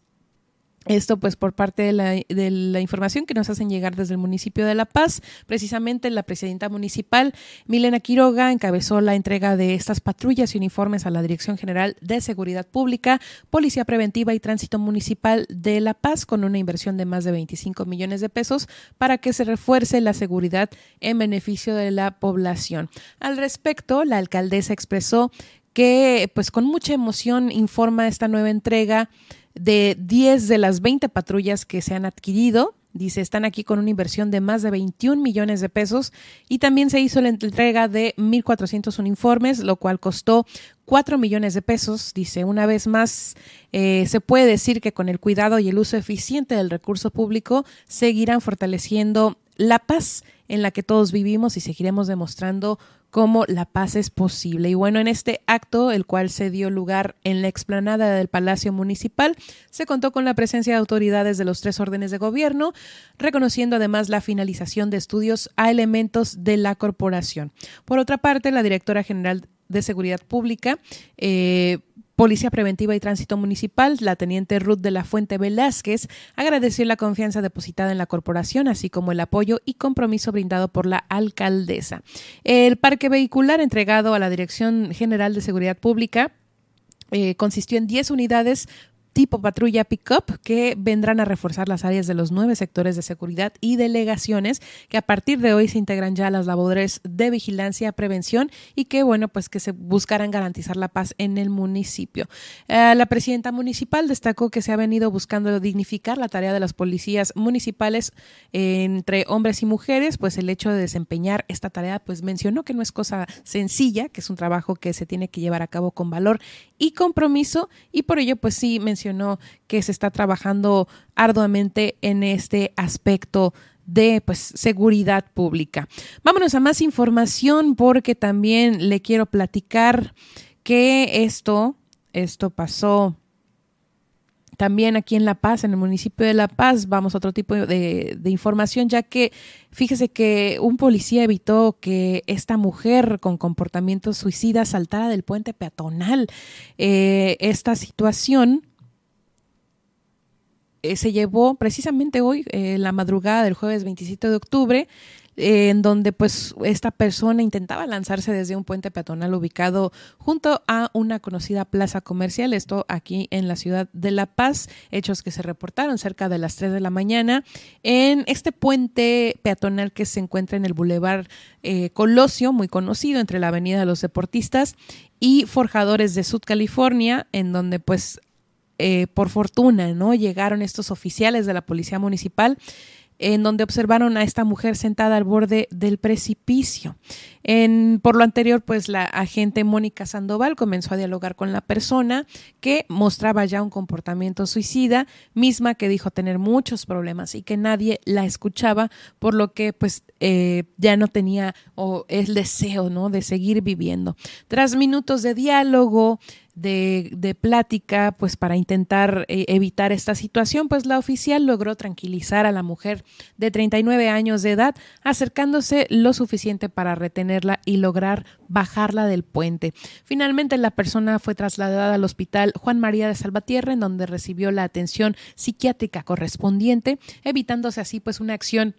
Esto pues por parte de la, de la, información que nos hacen llegar desde el municipio de La Paz. Precisamente la presidenta municipal, Milena Quiroga, encabezó la entrega de estas patrullas y uniformes a la Dirección General de Seguridad Pública, Policía Preventiva y Tránsito Municipal de La Paz con una inversión de más de 25 millones de pesos para que se refuerce la seguridad en beneficio de la población. Al respecto, la alcaldesa expresó que pues con mucha emoción informa esta nueva entrega de 10 de las 20 patrullas que se han adquirido. Dice, están aquí con una inversión de más de 21 millones de pesos y también se hizo la entrega de 1.400 uniformes, lo cual costó 4 millones de pesos. Dice, una vez más, eh, se puede decir que con el cuidado y el uso eficiente del recurso público seguirán fortaleciendo la paz en la que todos vivimos y seguiremos demostrando cómo la paz es posible. Y bueno, en este acto, el cual se dio lugar en la explanada del Palacio Municipal, se contó con la presencia de autoridades de los tres órdenes de gobierno, reconociendo además la finalización de estudios a elementos de la corporación. Por otra parte, la directora general de Seguridad Pública, eh, Policía Preventiva y Tránsito Municipal, la teniente Ruth de la Fuente Velázquez, agradeció la confianza depositada en la corporación, así como el apoyo y compromiso brindado por la alcaldesa. El parque vehicular entregado a la Dirección General de Seguridad Pública eh, consistió en 10 unidades tipo patrulla pickup que vendrán a reforzar las áreas de los nueve sectores de seguridad y delegaciones que a partir de hoy se integran ya a las labores de vigilancia, prevención y que bueno pues que se buscarán garantizar la paz en el municipio. Eh, la presidenta municipal destacó que se ha venido buscando dignificar la tarea de las policías municipales entre hombres y mujeres, pues el hecho de desempeñar esta tarea pues mencionó que no es cosa sencilla, que es un trabajo que se tiene que llevar a cabo con valor y compromiso y por ello pues sí mencionó que se está trabajando arduamente en este aspecto de pues seguridad pública. Vámonos a más información porque también le quiero platicar que esto Esto pasó también aquí en La Paz, en el municipio de La Paz, vamos a otro tipo de, información, ya que fíjese que un policía evitó que esta mujer con comportamiento suicida saltara del puente peatonal. Eh, esta situación eh, se llevó precisamente hoy, eh, la madrugada del jueves 27 de octubre, en donde pues esta persona intentaba lanzarse desde un puente peatonal ubicado junto a una conocida plaza comercial, esto aquí en la ciudad de La Paz, hechos que se reportaron cerca de las 3 de la mañana en este puente peatonal que se encuentra en el bulevar eh, Colosio, muy conocido entre la Avenida de los Deportistas y Forjadores de Sud California, en donde pues eh, por fortuna, ¿no? Llegaron estos oficiales de la Policía Municipal en donde observaron a esta mujer sentada al borde del precipicio. Por lo anterior, pues la agente Mónica Sandoval comenzó a dialogar con la persona que mostraba ya un comportamiento suicida, misma que dijo tener muchos problemas y que nadie la escuchaba, por lo que pues eh, ya no tenía o el deseo, ¿no? De seguir viviendo. Tras minutos de diálogo, de, de, plática, pues para intentar eh, evitar esta situación, pues la oficial logró tranquilizar a la mujer de 39 años de edad, acercándose lo suficiente para retenerla y lograr bajarla del puente. Finalmente la persona fue trasladada al hospital Juan María de Salvatierra, en donde recibió la atención psiquiátrica correspondiente, evitándose así pues una acción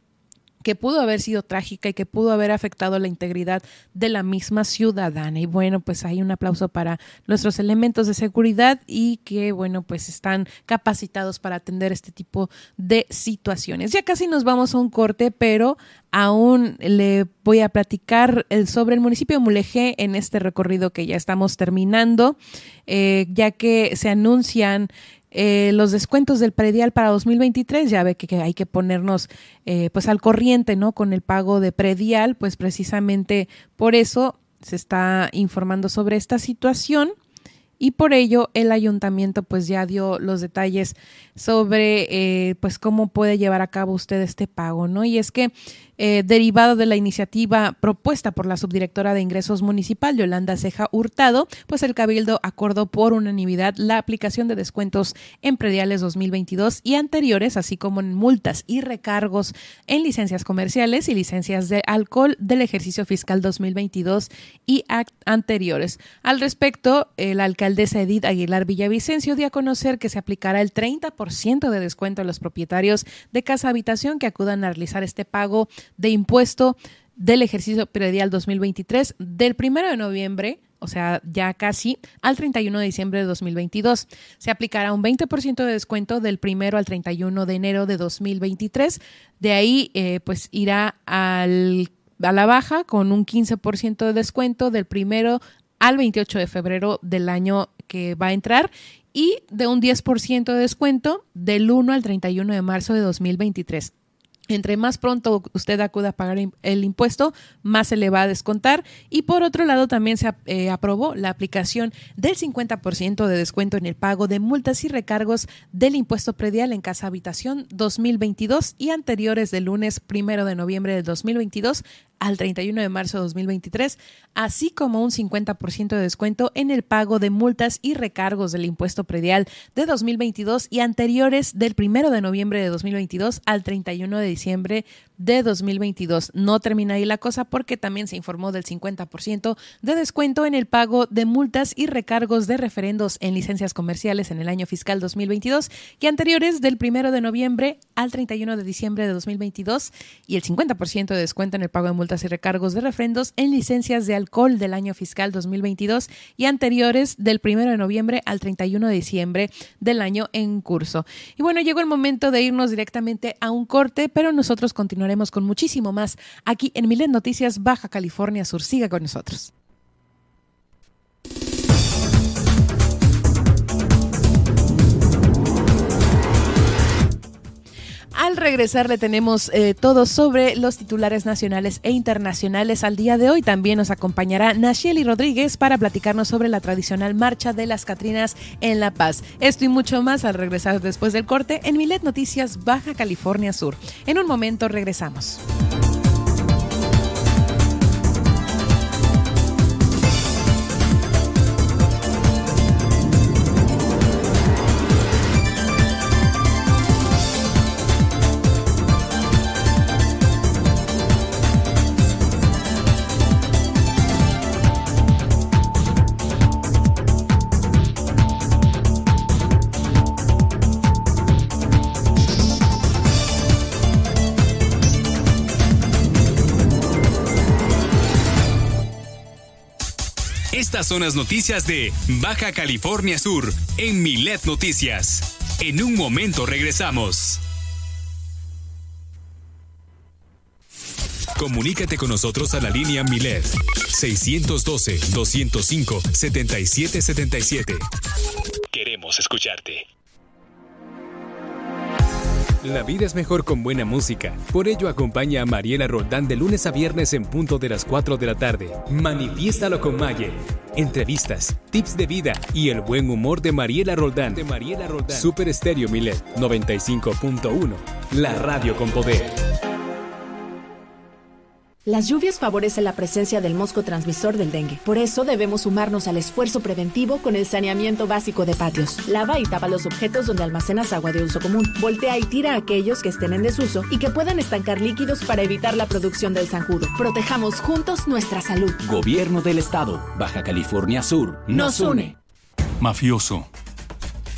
que pudo haber sido trágica y que pudo haber afectado la integridad de la misma ciudadana. Y bueno, pues hay un aplauso para nuestros elementos de seguridad y que, bueno, pues están capacitados para atender este tipo de situaciones. Ya casi nos vamos a un corte, pero aún le voy a platicar eh, sobre el municipio de Mulegé en este recorrido que ya estamos terminando, eh, ya que se anuncian eh, los descuentos del predial para 2023, ya ve que, hay que ponernos eh, pues al corriente, ¿no? Con el pago de predial, pues precisamente por eso se está informando sobre esta situación y por ello el ayuntamiento pues ya dio los detalles sobre eh, pues cómo puede llevar a cabo usted este pago, ¿no? Y es que eh, derivado de la iniciativa propuesta por la subdirectora de ingresos municipal, Yolanda Ceja Hurtado, pues el Cabildo acordó por unanimidad la aplicación de descuentos en prediales 2022 y anteriores, así como en multas y recargos en licencias comerciales y licencias de alcohol del ejercicio fiscal 2022 y anteriores. Al respecto, la alcaldesa Edith Aguilar Villavicencio dio a conocer que se aplicará el 30% de descuento a los propietarios de casa habitación que acudan a realizar este pago de impuesto del ejercicio predial 2023 del 1 de noviembre, o sea, ya casi, al 31 de diciembre de 2022. Se aplicará un 20% de descuento del 1 al 31 de enero de 2023. De ahí, eh, pues irá al, a la baja con un 15% de descuento del 1 al 28 de febrero del año que va a entrar y de un 10% de descuento del 1 al 31 de marzo de 2023. Entre más pronto usted acuda a pagar el impuesto, más se le va a descontar. Y por otro lado, también se eh, aprobó la aplicación del 50% de descuento en el pago de multas y recargos del impuesto predial en casa habitación 2022 y anteriores del lunes primero de noviembre de 2022 al 31 de marzo de 2023, así como un 50% de descuento en el pago de multas y recargos del impuesto predial de 2022 y anteriores del 1 de noviembre de 2022 al 31 de diciembre de 2022. No termina ahí la cosa porque también se informó del 50% de descuento en el pago de multas y recargos de referendos en licencias comerciales en el año fiscal 2022 y anteriores del 1 de noviembre al 31 de diciembre de 2022 y el 50% de descuento en el pago de multas y recargos de referendos en licencias de alcohol del año fiscal 2022 y anteriores del 1 de noviembre al 31 de diciembre del año en curso. Y bueno, llegó el momento de irnos directamente a un corte, pero nosotros continuamos continuaremos con muchísimo más aquí en Milen Noticias Baja California Sur. Siga con nosotros. Al regresar le tenemos eh, todo sobre los titulares nacionales e internacionales al día de hoy. También nos acompañará Nacheli Rodríguez para platicarnos sobre la tradicional marcha de las Catrinas en La Paz. Esto y mucho más al regresar después del corte en Milet Noticias Baja California Sur. En un momento regresamos. Estas son las noticias de Baja California Sur en Milet Noticias. En un momento regresamos. Comunícate con nosotros a la línea Milet 612-205-7777. Queremos escucharte. La vida es mejor con buena música. Por ello acompaña a Mariela Roldán de lunes a viernes en punto de las 4 de la tarde. Manifiéstalo con Maye. Entrevistas, tips de vida y el buen humor de Mariela Roldán. De Mariela Roldán. Super Estéreo Milet 95.1. La radio con poder. Las lluvias favorecen la presencia del mosco transmisor del dengue. Por eso debemos sumarnos al esfuerzo preventivo con el saneamiento básico de patios. Lava y tapa los objetos donde almacenas agua de uso común. Voltea y tira a aquellos que estén en desuso y que puedan estancar líquidos para evitar la producción del zanjudo. Protejamos juntos nuestra salud. Gobierno del Estado, Baja California Sur, nos une. Mafioso,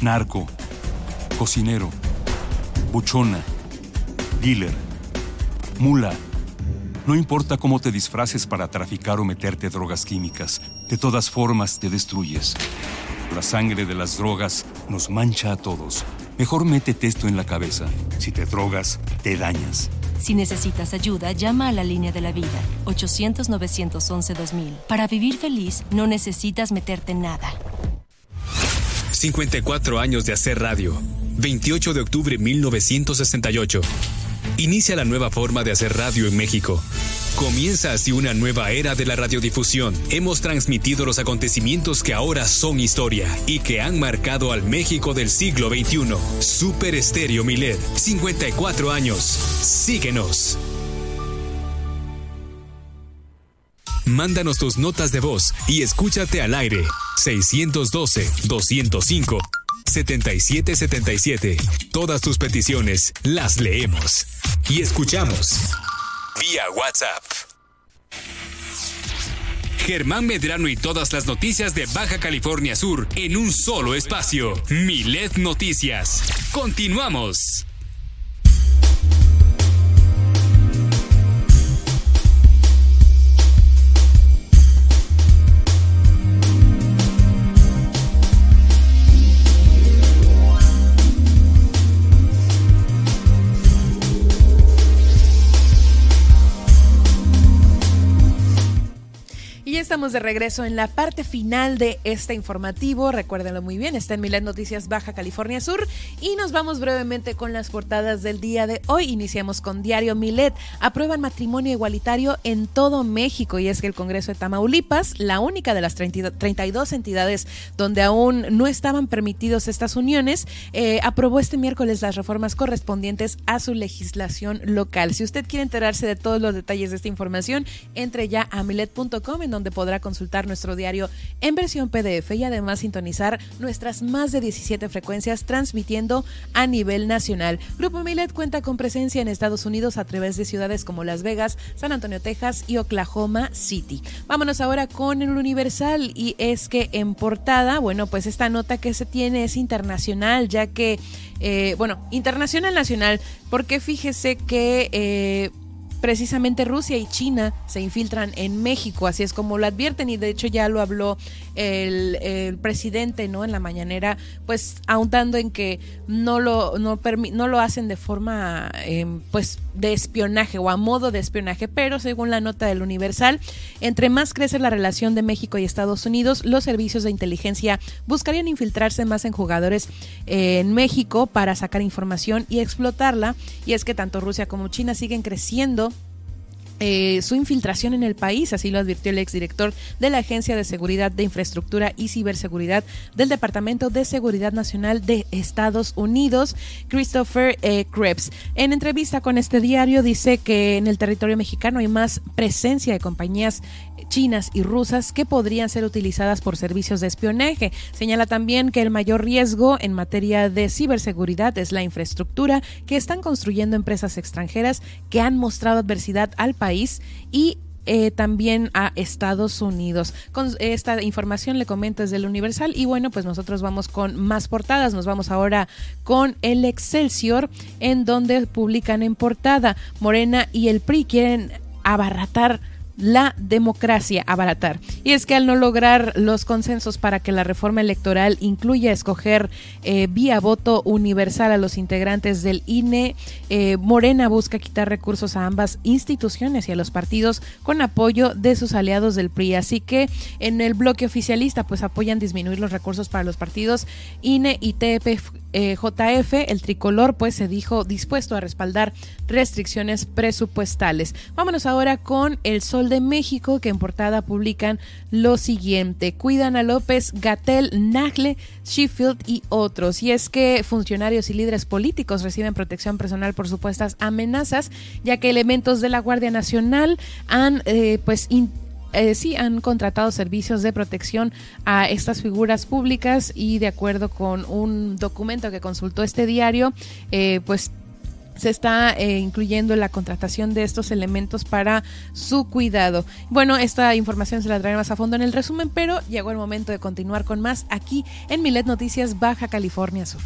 narco, cocinero, buchona, dealer, mula no importa cómo te disfraces para traficar o meterte drogas químicas, de todas formas te destruyes. La sangre de las drogas nos mancha a todos. Mejor métete esto en la cabeza. Si te drogas, te dañas. Si necesitas ayuda, llama a la línea de la vida, 800-911-2000. Para vivir feliz, no necesitas meterte en nada. 54 años de hacer radio. 28 de octubre 1968. Inicia la nueva forma de hacer radio en México. Comienza así una nueva era de la radiodifusión. Hemos transmitido los acontecimientos que ahora son historia y que han marcado al México del siglo XXI. Super Estéreo Milet, 54 años. Síguenos. Mándanos tus notas de voz y escúchate al aire. 612 205 7777. Todas tus peticiones las leemos y escuchamos vía WhatsApp. Germán Medrano y todas las noticias de Baja California Sur en un solo espacio. Milet Noticias. Continuamos. Estamos de regreso en la parte final de este informativo. Recuérdenlo muy bien, está en Milet Noticias Baja California Sur. Y nos vamos brevemente con las portadas del día de hoy. Iniciamos con Diario Milet. Aprueban matrimonio igualitario en todo México. Y es que el Congreso de Tamaulipas, la única de las 32 entidades donde aún no estaban permitidos estas uniones, eh, aprobó este miércoles las reformas correspondientes a su legislación local. Si usted quiere enterarse de todos los detalles de esta información, entre ya a milet.com en donde podrá consultar nuestro diario en versión PDF y además sintonizar nuestras más de 17 frecuencias transmitiendo a nivel nacional. Grupo Milet cuenta con presencia en Estados Unidos a través de ciudades como Las Vegas, San Antonio, Texas y Oklahoma City. Vámonos ahora con el Universal y es que en portada, bueno, pues esta nota que se tiene es internacional, ya que, eh, bueno, internacional nacional, porque fíjese que... Eh, precisamente Rusia y China se infiltran en México, así es como lo advierten y de hecho ya lo habló el, presidente no en la mañanera, pues ahondando en que no lo, no, no lo hacen de forma em, pues de espionaje o a modo de espionaje, pero según la nota del Universal, entre más crece la relación de México y Estados Unidos, los servicios de inteligencia buscarían infiltrarse más en jugadores eh, en México para sacar información y explotarla, y es que tanto Rusia como China siguen creciendo eh, su infiltración en el país, así lo advirtió el exdirector de la Agencia de Seguridad de Infraestructura y Ciberseguridad del Departamento de Seguridad Nacional de Estados Unidos, Christopher eh, Krebs. En entrevista con este diario dice que en el territorio mexicano hay más presencia de compañías chinas y rusas que podrían ser utilizadas por servicios de espionaje. Señala también que el mayor riesgo en materia de ciberseguridad es la infraestructura que están construyendo empresas extranjeras que han mostrado adversidad al país y eh, también a Estados Unidos. Con esta información le comento desde el Universal y bueno, pues nosotros vamos con más portadas. Nos vamos ahora con el Excelsior en donde publican en portada Morena y el PRI quieren abarratar la democracia abaratar. Y es que al no lograr los consensos para que la reforma electoral incluya escoger eh, vía voto universal a los integrantes del INE, eh, Morena busca quitar recursos a ambas instituciones y a los partidos con apoyo de sus aliados del PRI. Así que en el bloque oficialista pues apoyan disminuir los recursos para los partidos INE y TPF eh, JF, el tricolor, pues se dijo dispuesto a respaldar restricciones presupuestales. Vámonos ahora con El Sol de México, que en portada publican lo siguiente. Cuidan a López, Gatel, Nagle, Sheffield y otros. Y es que funcionarios y líderes políticos reciben protección personal por supuestas amenazas, ya que elementos de la Guardia Nacional han eh, pues eh, sí han contratado servicios de protección a estas figuras públicas y de acuerdo con un documento que consultó este diario, eh, pues se está eh, incluyendo la contratación de estos elementos para su cuidado. Bueno, esta información se la traeré más a fondo en el resumen, pero llegó el momento de continuar con más aquí en Milet Noticias Baja California Sur.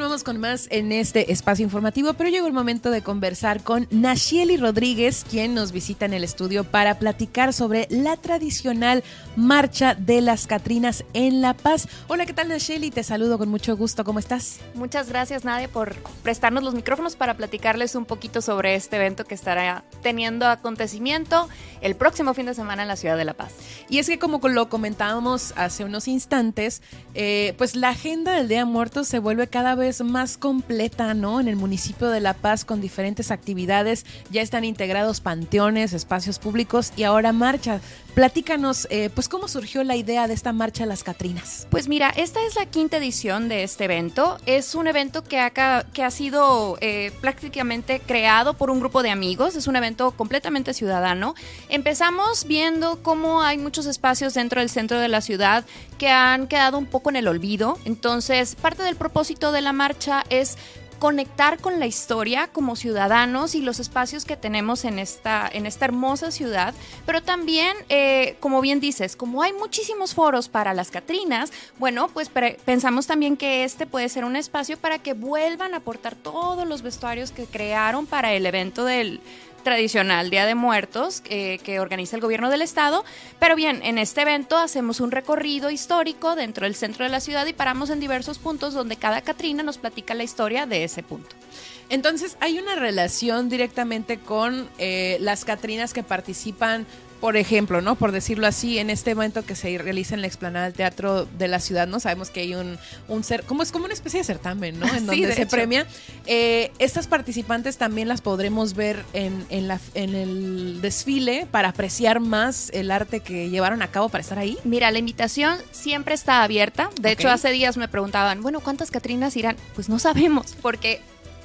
Con más en este espacio informativo, pero llegó el momento de conversar con Nashieli Rodríguez, quien nos visita en el estudio para platicar sobre la tradicional marcha de las Catrinas en La Paz. Hola, ¿qué tal Nashieli? Te saludo con mucho gusto. ¿Cómo estás? Muchas gracias, Nadia, por prestarnos los micrófonos para platicarles un poquito sobre este evento que estará teniendo acontecimiento el próximo fin de semana en la ciudad de La Paz. Y es que como lo comentábamos hace unos instantes, eh, pues la agenda del Día Muerto se vuelve cada vez más completa, ¿no? En el municipio de La Paz con diferentes actividades, ya están integrados panteones, espacios públicos y ahora marcha. Platícanos, eh, pues, cómo surgió la idea de esta marcha a las Catrinas. Pues mira, esta es la quinta edición de este evento. Es un evento que ha, que ha sido eh, prácticamente creado por un grupo de amigos. Es un evento completamente ciudadano. Empezamos viendo cómo hay muchos espacios dentro del centro de la ciudad que han quedado un poco en el olvido. Entonces, parte del propósito de la marcha es conectar con la historia como ciudadanos y los espacios que tenemos en esta, en esta hermosa ciudad, pero también, eh, como bien dices, como hay muchísimos foros para las Catrinas, bueno, pues pensamos también que este puede ser un espacio para que vuelvan a aportar todos los vestuarios que crearon para el evento del tradicional Día de Muertos eh, que organiza el gobierno del estado. Pero bien, en este evento hacemos un recorrido histórico dentro del centro de la ciudad y paramos en diversos puntos donde cada Catrina nos platica la historia de ese punto. Entonces, hay una relación directamente con eh, las Catrinas que participan por ejemplo, ¿no? Por decirlo así, en este evento que se realiza en la explanada del Teatro de la Ciudad, ¿no? Sabemos que hay un, un ser, como es como una especie de certamen, ¿no? En donde se premia. Eh, estas participantes también las podremos ver en, en, la, en el desfile para apreciar más el arte que llevaron a cabo para estar ahí. Mira, la invitación siempre está abierta. De hecho, hace días me preguntaban, bueno, ¿cuántas Catrinas irán? Pues no sabemos, porque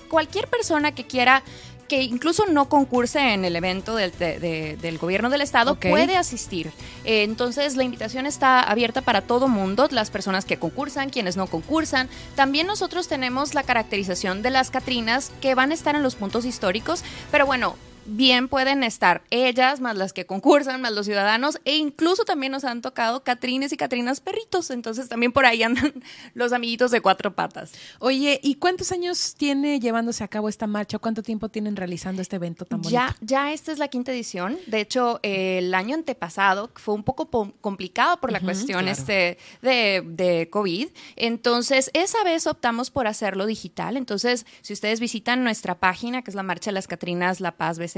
cualquier persona que quiera que incluso no concurse en el evento del, del gobierno del estado puede asistir. Eh, entonces la invitación está abierta para todo mundo, las personas que concursan, quienes no concursan. También nosotros tenemos la caracterización de las Catrinas que van a estar en los puntos históricos, pero bueno, bien pueden estar ellas, más las que concursan, más los ciudadanos, e incluso también nos han tocado Catrines y Catrinas perritos, entonces también por ahí andan los amiguitos de cuatro patas. Oye, ¿y cuántos años tiene llevándose a cabo esta marcha? ¿Cuánto tiempo tienen realizando este evento tan bonito? Ya, ya esta es la quinta edición. De hecho, el año antepasado fue un poco complicado por la cuestión este de, de COVID. Entonces, esa vez optamos por hacerlo digital. Entonces, si ustedes visitan nuestra página, que es la Marcha de las Catrinas La Paz BC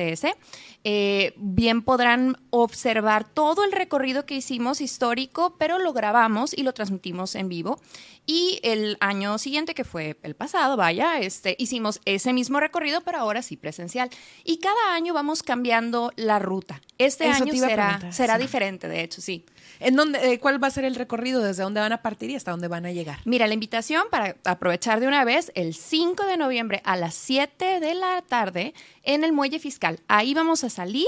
eh, bien podrán observar todo el recorrido que hicimos histórico, pero lo grabamos y lo transmitimos en vivo. Y el año siguiente, que fue el pasado, vaya, este, hicimos ese mismo recorrido, pero ahora sí presencial. Y cada año vamos cambiando la ruta. Este año será, será diferente, de hecho, sí. ¿En dónde, eh, ¿Cuál va a ser el recorrido? ¿Desde dónde van a partir y hasta dónde van a llegar? Mira, la invitación para aprovechar de una vez, el 5 de noviembre a las 7 de la tarde en el muelle fiscal. Ahí vamos a salir.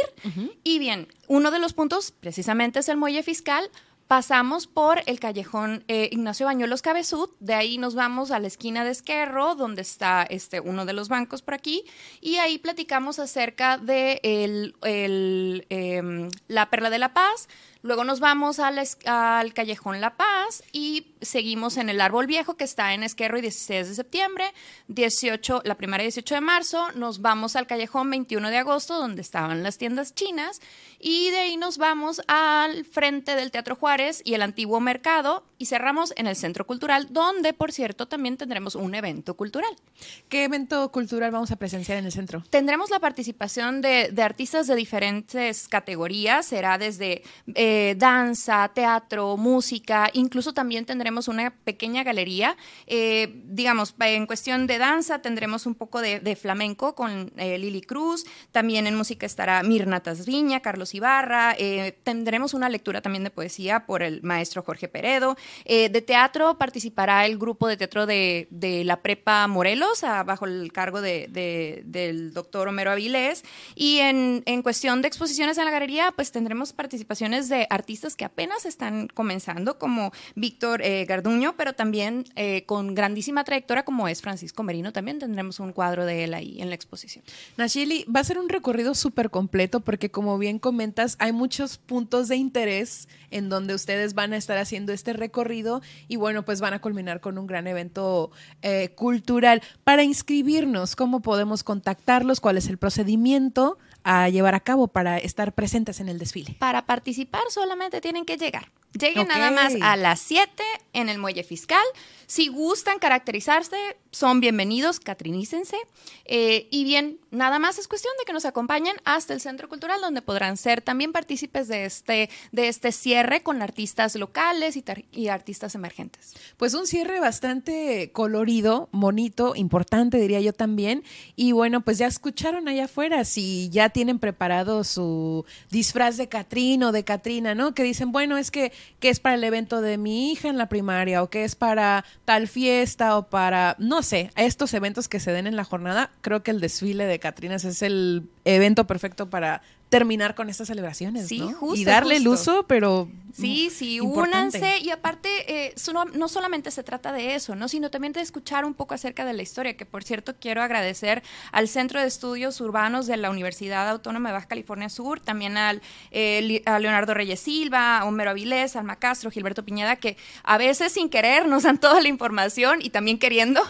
Y bien, uno de los puntos precisamente es el muelle fiscal pasamos por el callejón eh, Ignacio Bañuelos Cabezud, de ahí nos vamos a la esquina de Esquerro, donde está este, uno de los bancos por aquí, y ahí platicamos acerca de el, el, em, la Perla de la Paz, Luego nos vamos al, al, Callejón La Paz y seguimos en el Árbol Viejo que está en Esquerro y 16 de septiembre, 18, la primera 18 de marzo, nos vamos al Callejón 21 de agosto donde estaban las tiendas chinas y de ahí nos vamos al frente del Teatro Juárez y el antiguo mercado y cerramos en el Centro Cultural donde, por cierto, también tendremos un evento cultural. ¿Qué evento cultural vamos a presenciar en el centro? Tendremos la participación de, de artistas de diferentes categorías, será desde... Eh, eh, danza, teatro, música, incluso también tendremos una pequeña galería. Eh, digamos, en cuestión de danza tendremos un poco de, flamenco con eh, Lili Cruz, también en música estará Mirna Tasviña, Carlos Ibarra, tendremos una lectura también de poesía por el maestro Jorge Peredo. De teatro participará el grupo de teatro de, la Prepa Morelos, bajo el cargo de, del doctor Homero Avilés. Y en, en cuestión de exposiciones en la galería, pues tendremos participaciones de artistas que apenas están comenzando, como Víctor eh, Garduño, pero también eh, con grandísima trayectoria como es Francisco Merino. También tendremos un cuadro de él ahí en la exposición. Nachili, va a ser un recorrido súper completo porque como bien comentas, hay muchos puntos de interés en donde ustedes van a estar haciendo este recorrido y bueno, pues van a culminar con un gran evento eh, cultural. Para inscribirnos, ¿cómo podemos contactarlos? ¿Cuál es el procedimiento? a llevar a cabo para estar presentes en el desfile? Para participar solamente tienen que llegar. Lleguen nada más a las 7 en el muelle fiscal. Si gustan caracterizarse, son bienvenidos, catrinícense. Eh, y bien, nada más es cuestión de que nos acompañen hasta el Centro Cultural, donde podrán ser también partícipes de este, de este cierre con artistas locales y, artistas emergentes. Pues un cierre bastante colorido, bonito, importante, diría yo también. Y bueno, pues ya escucharon allá afuera si ya tienen preparado su disfraz de Catrín o de Catrina, ¿no? Que dicen, bueno, es que que es para el evento de mi hija en la primaria o que es para tal fiesta o para, no sé, estos eventos que se den en la jornada, creo que el desfile de Catrinas es el evento perfecto para terminar con estas celebraciones, sí, Justo, y darle el uso, pero sí, sí, únanse y aparte eh, no, solamente se trata de eso, no, sino también de escuchar un poco acerca de la historia, que por cierto quiero agradecer al Centro de Estudios Urbanos de la Universidad Autónoma de Baja California Sur, también al eh, a Leonardo Reyes Silva, a Homero Avilés, Alma Castro, Gilberto Piñeda, que a veces sin querer nos dan toda la información y también queriendo,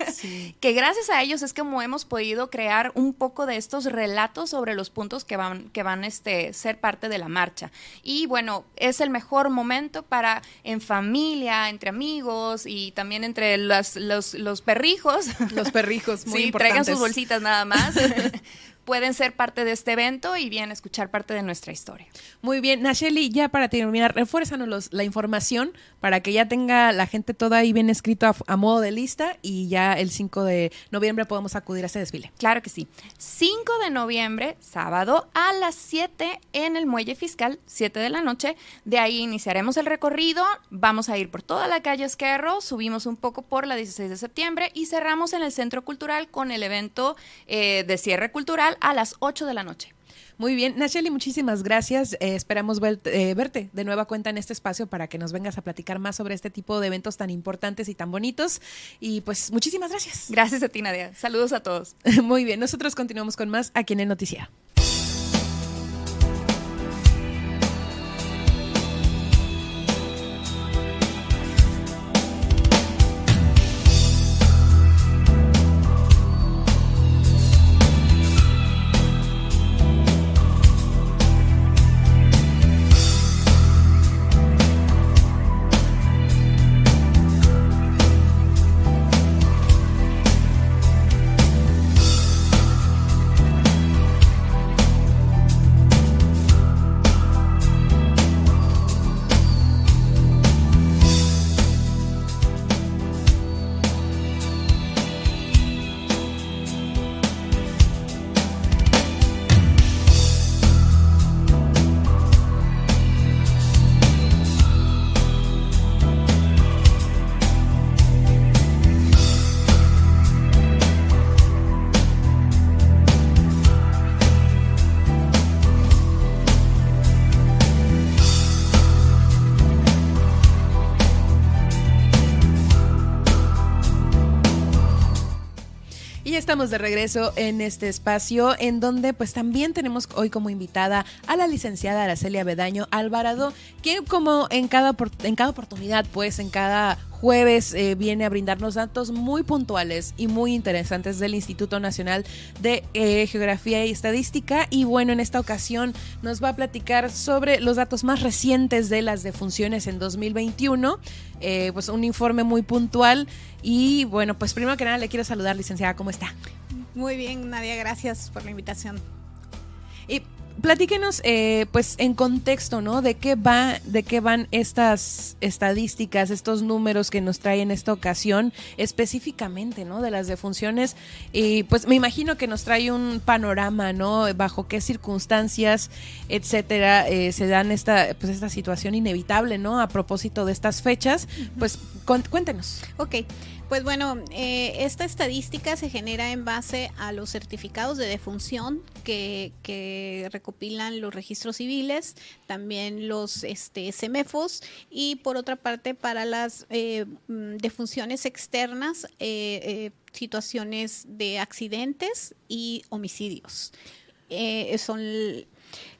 que gracias a ellos es como hemos podido crear un poco de estos relatos sobre los puntos que van que van a este, ser parte de la marcha. Y bueno, es el mejor momento para en familia, entre amigos y también entre los, los, perrijos. Los perrijos, muy sí, traigan sus bolsitas nada más. pueden ser parte de este evento y bien escuchar parte de nuestra historia. Muy bien, Nacheli, ya para terminar, refuérzanos la información para que ya tenga la gente toda ahí bien escrito a, modo de lista y ya el 5 de noviembre podemos acudir a ese desfile. Claro que sí. 5 de noviembre, sábado, a las 7 en el Muelle Fiscal, 7 de la noche. De ahí iniciaremos el recorrido, vamos a ir por toda la calle Esquerro, subimos un poco por la 16 de septiembre y cerramos en el Centro Cultural con el evento eh, de cierre cultural a las 8 de la noche. Muy bien, Nacheli, muchísimas gracias. Eh, esperamos eh, verte de nueva cuenta en este espacio para que nos vengas a platicar más sobre este tipo de eventos tan importantes y tan bonitos. Y pues muchísimas gracias. Gracias a ti, Nadia. Saludos a todos. Muy bien, nosotros continuamos con más aquí en el Noticiero. Estamos de regreso en este espacio en donde pues también tenemos hoy como invitada a la licenciada Aracelia Bedaño Alvarado, que como en cada, en cada oportunidad pues en cada jueves eh, viene a brindarnos datos muy puntuales y muy interesantes del Instituto Nacional de eh, Geografía y Estadística. Y bueno, en esta ocasión nos va a platicar sobre los datos más recientes de las defunciones en 2021. Eh, pues un informe muy puntual. Y bueno, pues primero que nada le quiero saludar, licenciada, ¿cómo está? Muy bien, Nadia, gracias por la invitación. Y platíquenos, eh, pues en contexto, ¿no? De qué va, de qué van estas estadísticas, estos números que nos trae en esta ocasión, específicamente, ¿no? De las defunciones. Y pues me imagino que nos trae un panorama, ¿no? Bajo qué circunstancias, etcétera, eh, se dan esta, pues esta situación inevitable, ¿no? A propósito de estas fechas, pues cuéntenos. Ok. Pues bueno, eh, esta estadística se genera en base a los certificados de defunción que, recopilan los registros civiles, también los este, y por otra parte para las eh, mm, defunciones externas, eh, situaciones de accidentes y homicidios. son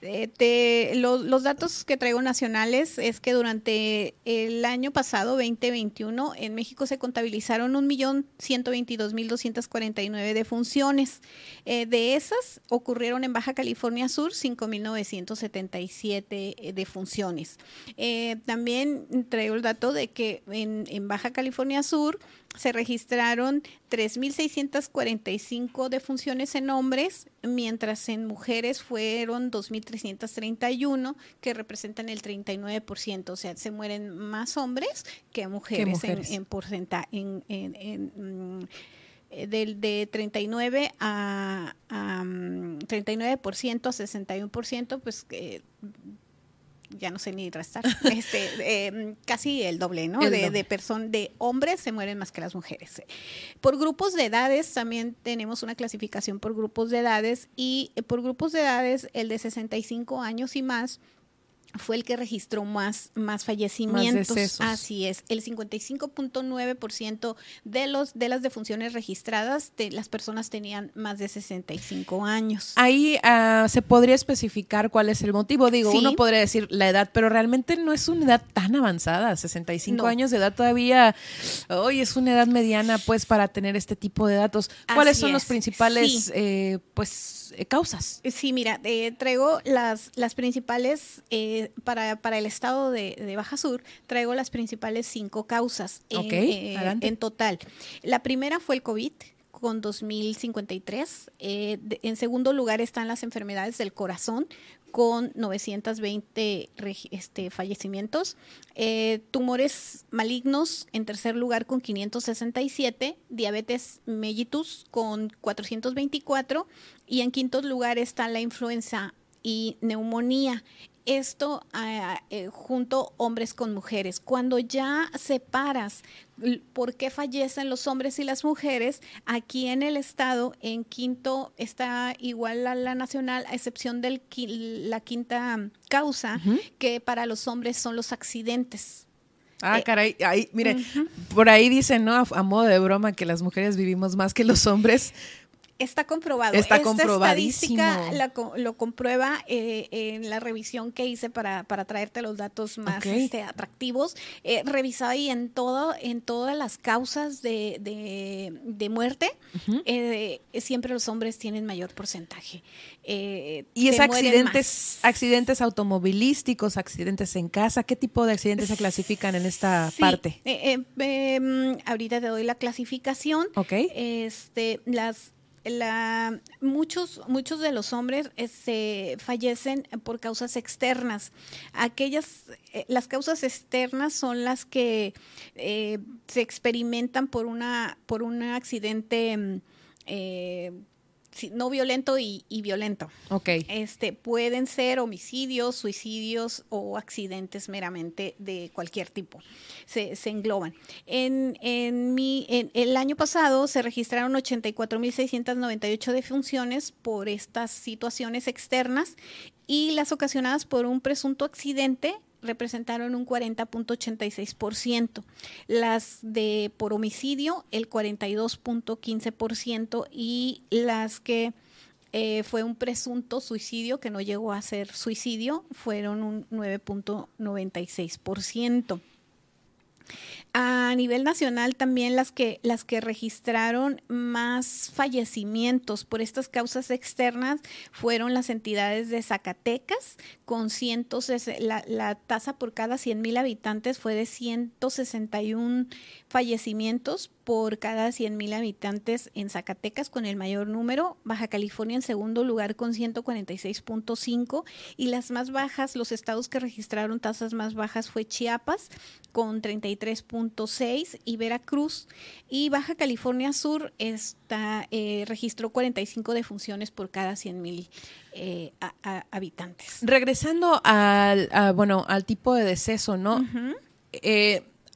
eh, los datos que traigo nacionales es que durante el año pasado, 2021, en México se contabilizaron 1.122.249 defunciones. Eh, de esas ocurrieron en Baja California Sur 5.977 eh, defunciones. Eh, también traigo el dato de que en, Baja California Sur se registraron 3.645 defunciones en hombres, mientras en mujeres fueron 2.331, que representan el 39%. O sea, se mueren más hombres que mujeres, En, porcentaje. En, mm, del de 39 a, a 39% mm, a 61%, pues eh, ya no sé ni restar, este, em, casi el doble, ¿no? de, de, de hombres se mueren más que las mujeres. Por grupos de edades, también tenemos una clasificación por grupos de edades y eh, por grupos de edades, el de 65 años y más fue el que registró más, más fallecimientos. Así es, el 55.9% de los de las defunciones registradas, de las personas tenían más de 65 años. Ahí ah, se podría especificar cuál es el motivo. Digo, uno podría decir la edad, pero realmente no es una edad tan avanzada. 65 años de edad todavía, hoy es una edad mediana, pues, para tener este tipo de datos. ¿Cuáles son los principales, eh, pues, eh, causas? Sí, mira, eh, traigo las, las principales para, para, el estado de, Baja Sur, traigo las principales cinco causas eh, en, total. La primera fue el COVID con 2053. Eh, en segundo lugar están las enfermedades del corazón con 920 este, fallecimientos. Eh, tumores malignos en tercer lugar con 567. Diabetes mellitus con 424. Y en quinto lugar está la influenza y neumonía esto ah, eh, junto hombres con mujeres. Cuando ya separas por qué fallecen los hombres y las mujeres, aquí en el estado, en quinto, está igual a la nacional, a excepción de la quinta causa, que para los hombres son los accidentes. Ah, eh, caray, ahí, mire, por ahí dicen, ¿no? A, modo de broma que las mujeres vivimos más que los hombres, Está comprobado. Está Esta estadística lo comprueba eh, en la revisión que hice para, para traerte los datos más este, atractivos. Eh, revisado ahí en todo, en todas las causas de, de, muerte, eh, siempre los hombres tienen mayor porcentaje. Eh, y es accidentes, accidentes automovilísticos, accidentes en casa. ¿Qué tipo de accidentes se clasifican en esta parte? Em, ahorita te doy la clasificación. Ok. Este, las la, muchos, muchos de los hombres se este, fallecen por causas externas. Aquellas, eh, las causas externas son las que eh, se experimentan por una, por un accidente mm, eh, no violento y, violento. Ok. Este, pueden ser homicidios, suicidios o accidentes meramente de cualquier tipo. Se, engloban. En, en, mi, en el año pasado se registraron 84.698 defunciones por estas situaciones externas y las ocasionadas por un presunto accidente representaron un 40.86%, las de por homicidio el 42.15% y las que eh, fue un presunto suicidio que no llegó a ser suicidio fueron un 9.96%. A nivel nacional también las que, las que registraron más fallecimientos por estas causas externas fueron las entidades de Zacatecas, con cientos, la, la tasa por cada 100 mil habitantes fue de 161 fallecimientos por cada 100.000 habitantes en Zacatecas con el mayor número, Baja California en segundo lugar con 146.5 y las más bajas, los estados que registraron tasas más bajas fue Chiapas con 33.6 y Veracruz y Baja California Sur está, eh, registró 45 defunciones por cada 100.000 eh, habitantes. Regresando al, bueno, al tipo de deceso, ¿no?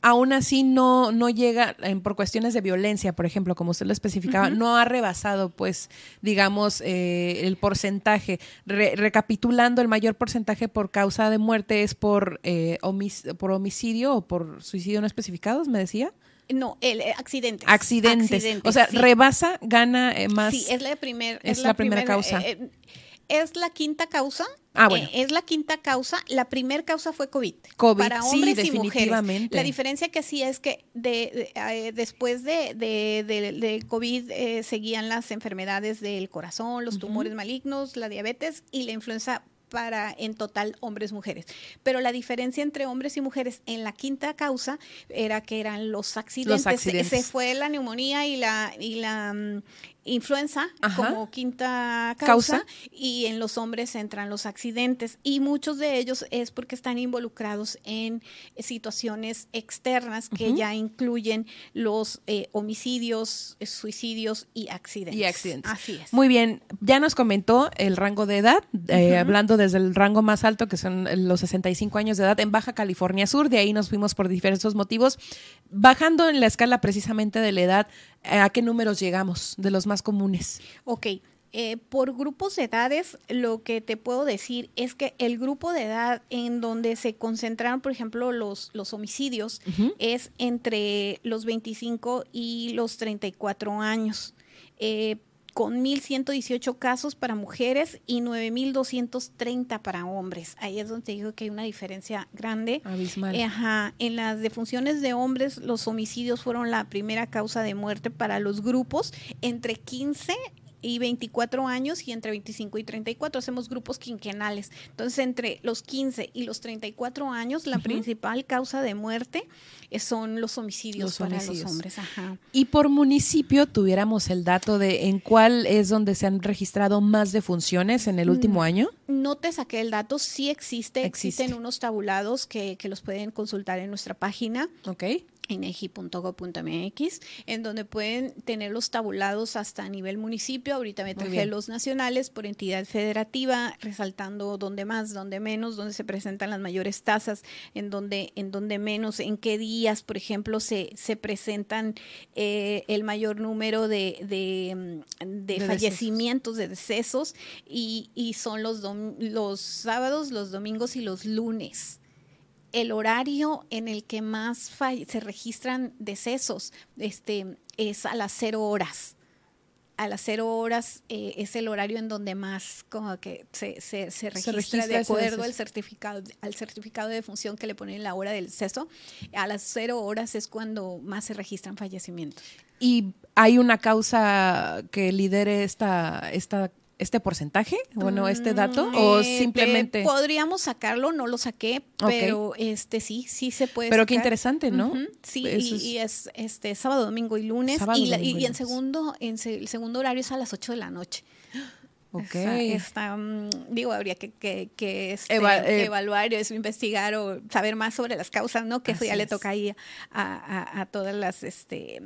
Aún así no, no llega por cuestiones de violencia, por ejemplo, como usted lo especificaba, no ha rebasado, pues, digamos, eh, el porcentaje. recapitulando, el mayor porcentaje por causa de muerte es por, eh, por homicidio o por suicidio no especificados, me decía. No, el eh, accidentes. accidentes. O sea, rebasa, gana más. Sí, es la, primer, es, la, primera causa es la quinta causa. Ah, bueno. Eh, es la quinta causa. La primera causa fue COVID. COVID, para hombres y mujeres. La diferencia que sí es que de, eh, después de, de, COVID eh, seguían las enfermedades del corazón, los tumores malignos, la diabetes y la influenza para en total hombres mujeres. Pero la diferencia entre hombres y mujeres en la quinta causa era que eran los accidentes. Los accidentes. Se, fue la neumonía y la y la influenza como quinta causa, y en los hombres entran los accidentes. Y muchos de ellos es porque están involucrados en situaciones externas que ya incluyen los eh, homicidios, suicidios y accidentes. Y accidentes. Así es. Muy bien, ya nos comentó el rango de edad, eh, hablando desde el rango más alto que son los 65 años de edad en Baja California Sur, de ahí nos fuimos por diversos motivos, bajando en la escala precisamente de la edad, ¿a qué números llegamos de los más comunes? Ok. Eh, por grupos de edades, lo que te puedo decir es que el grupo de edad en donde se concentraron, por ejemplo, los, los homicidios, es entre los 25 y los 34 años. Eh, con 1.118 casos para mujeres y 9.230 para hombres. Ahí es donde digo que hay una diferencia grande. Abismal. ajá. En las defunciones de hombres, los homicidios fueron la primera causa de muerte para los grupos entre 15 y 24 años y entre 25 y 34. Hacemos grupos quinquenales. Entonces, entre los 15 y los 34 años, la principal causa de muerte son los homicidios para los hombres. Y por municipio, tuviéramos el dato de en cuál es donde se han registrado más defunciones en el último mm, año. No te saqué el dato, sí existe, existen unos tabulados que, que los pueden consultar en nuestra página. Ok inegi.go.mx, en donde pueden tener los tabulados hasta a nivel municipio. Ahorita me traje los nacionales por entidad federativa, resaltando dónde más, dónde menos, dónde se presentan las mayores tasas, en dónde, en dónde menos, en qué días, por ejemplo, se, se presentan eh, el mayor número de, de, mm, fallecimientos, de decesos, y, y son los, los sábados, los domingos y los lunes el horario en el que más se registran decesos este, es a las cero horas. A las cero horas eh, es el horario en donde más como que se, se, registra, de acuerdo al certificado, al certificado de función que le ponen la hora del deceso. A las cero horas es cuando más se registran fallecimientos. ¿Y hay una causa que lidere esta, esta este porcentaje, bueno, este dato, o eh, simplemente podríamos sacarlo, no lo saqué, pero este sí, sí se puede. Pero qué interesante, ¿no? Sí, y, es este sábado, domingo y lunes, y, y, en segundo, en el segundo horario es a las 8 de la noche. Ok. Está, mm, digo, habría que, que, que, este, eh, evaluar, investigar o saber más sobre las causas, ¿no? Que eso ya le toca ahí a, a, todas las, este,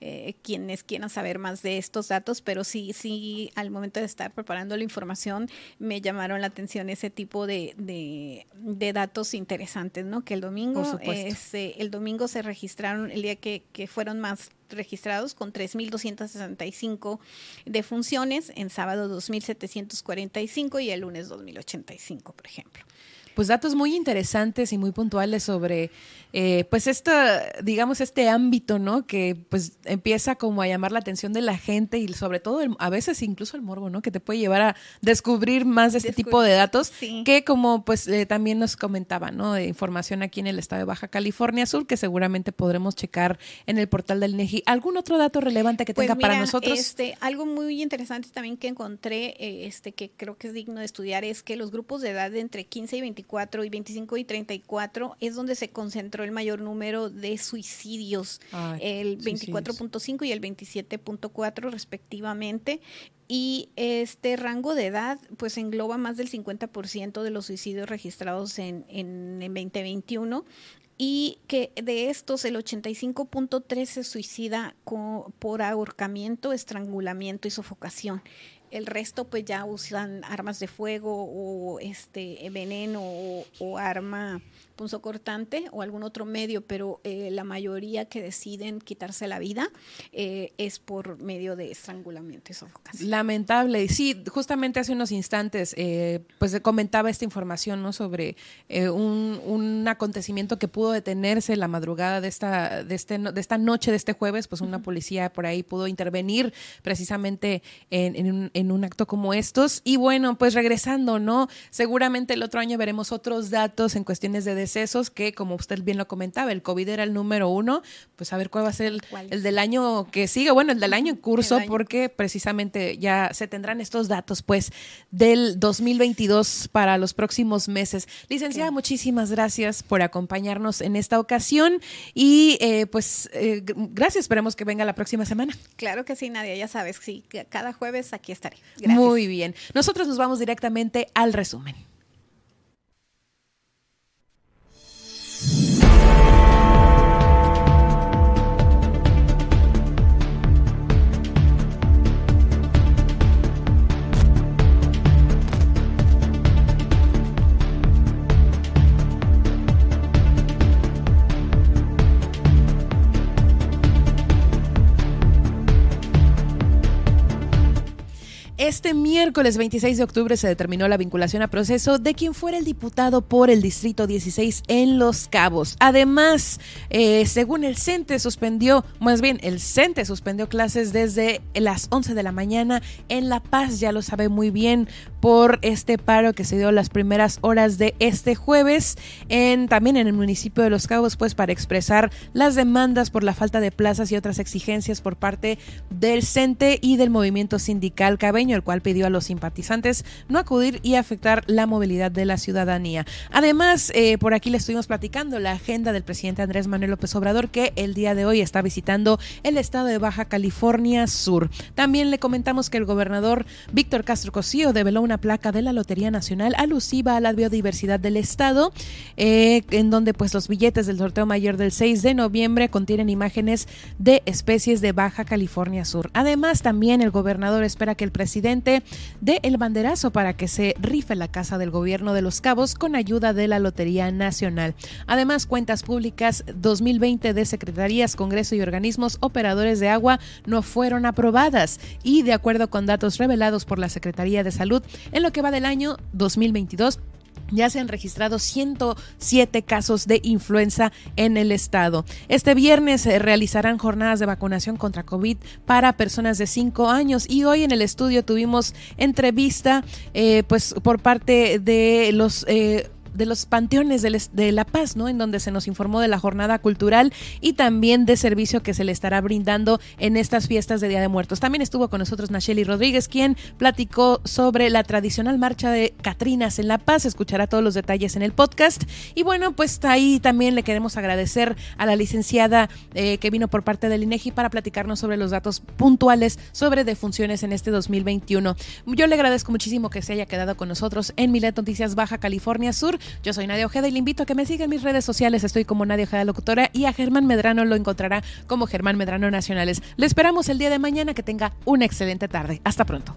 eh, quienes quieran saber más de estos datos, pero sí, sí, al momento de estar preparando la información, me llamaron la atención ese tipo de, de, de datos interesantes, ¿no? Que el domingo, este, el domingo se registraron, el día que, que fueron más registrados con 3.265 defunciones, en sábado 2.745 y el lunes 2.085, por ejemplo. Pues datos muy interesantes y muy puntuales sobre, eh, pues esto, digamos, este ámbito, ¿no? Que pues empieza como a llamar la atención de la gente y sobre todo a veces incluso el morbo, ¿no? Que te puede llevar a descubrir más de este tipo de datos que como pues eh, también nos comentaba, ¿no? De información aquí en el estado de Baja California Sur que seguramente podremos checar en el portal del NEGI. ¿Algún otro dato relevante que pues tenga para nosotros? Este, algo muy interesante también que encontré, eh, este, que creo que es digno de estudiar, es que los grupos de edad de entre 15 y 24 y 25 y 34 es donde se concentró el mayor número de suicidios, el 24.5 y el 27.4 respectivamente. Y este rango de edad pues engloba más del 50% de los suicidios registrados en, en, en 2021 y que de estos el 85.3 se suicida por ahorcamiento, estrangulamiento y sofocación el resto pues ya usan armas de fuego o este veneno o, o arma cortante o algún otro medio, pero eh, la mayoría que deciden quitarse la vida eh, es por medio de estrangulamiento y sofocación. Lamentable. Sí, justamente hace unos instantes, eh, pues comentaba esta información ¿no? sobre un, un, acontecimiento que pudo detenerse la madrugada de esta, de, este, de esta noche, de este jueves, pues una policía por ahí pudo intervenir precisamente en, en, un, en un acto como estos. Y bueno, pues regresando, ¿no? Seguramente el otro año veremos otros datos en cuestiones de esos que, como usted bien lo comentaba, el COVID era el número uno, pues a ver cuál va a ser el, del año que sigue, bueno, el del año en curso, porque precisamente ya se tendrán estos datos, pues, del 2022 para los próximos meses. Licenciada, muchísimas gracias por acompañarnos en esta ocasión y eh, pues eh, gracias, esperemos que venga la próxima semana. Claro que sí, Nadia, ya sabes, sí, cada jueves aquí estaré. Muy bien. Nosotros nos vamos directamente al resumen. Este miércoles 26 de octubre se determinó la vinculación a proceso de quien fuera el diputado por el Distrito 16 en Los Cabos. Además, eh, según el CENTE, suspendió, más bien, el CENTE suspendió clases desde las 11 de la mañana en La Paz, ya lo sabe muy bien, por este paro que se dio las primeras horas de este jueves, en, también en el municipio de Los Cabos, pues para expresar las demandas por la falta de plazas y otras exigencias por parte del CENTE y del movimiento sindical cabeño el cual pidió a los simpatizantes no acudir y afectar la movilidad de la ciudadanía. Además, eh, por aquí le estuvimos platicando la agenda del presidente Andrés Manuel López Obrador, que el día de hoy está visitando el estado de Baja California Sur. También le comentamos que el gobernador Víctor Castro Cosío develó una placa de la Lotería Nacional alusiva a la biodiversidad del estado, eh, en donde pues los billetes del sorteo mayor del 6 de noviembre contienen imágenes de especies de Baja California Sur. Además, también el gobernador espera que el presidente de el banderazo para que se rife la casa del gobierno de Los Cabos con ayuda de la Lotería Nacional. Además, cuentas públicas 2020 de secretarías, Congreso y organismos operadores de agua no fueron aprobadas y de acuerdo con datos revelados por la Secretaría de Salud en lo que va del año 2022 ya se han registrado 107 casos de influenza en el estado. Este viernes se realizarán jornadas de vacunación contra COVID para personas de 5 años y hoy en el estudio tuvimos entrevista eh, pues por parte de los eh, de los panteones de, La Paz, ¿no? En donde se nos informó de la jornada cultural y también de servicio que se le estará brindando en estas fiestas de Día de Muertos. También estuvo con nosotros Nacheli Rodríguez, quien platicó sobre la tradicional marcha de Catrinas en La Paz. Escuchará todos los detalles en el podcast. Y bueno, pues ahí también le queremos agradecer a la licenciada eh, que vino por parte del INEGI para platicarnos sobre los datos puntuales sobre defunciones en este 2021. Yo le agradezco muchísimo que se haya quedado con nosotros en Milet Noticias Baja California Sur. Yo soy Nadia Ojeda y le invito a que me siga en mis redes sociales. Estoy como Nadia Ojeda Locutora y a Germán Medrano lo encontrará como Germán Medrano Nacionales. Le esperamos el día de mañana. Que tenga una excelente tarde. Hasta pronto.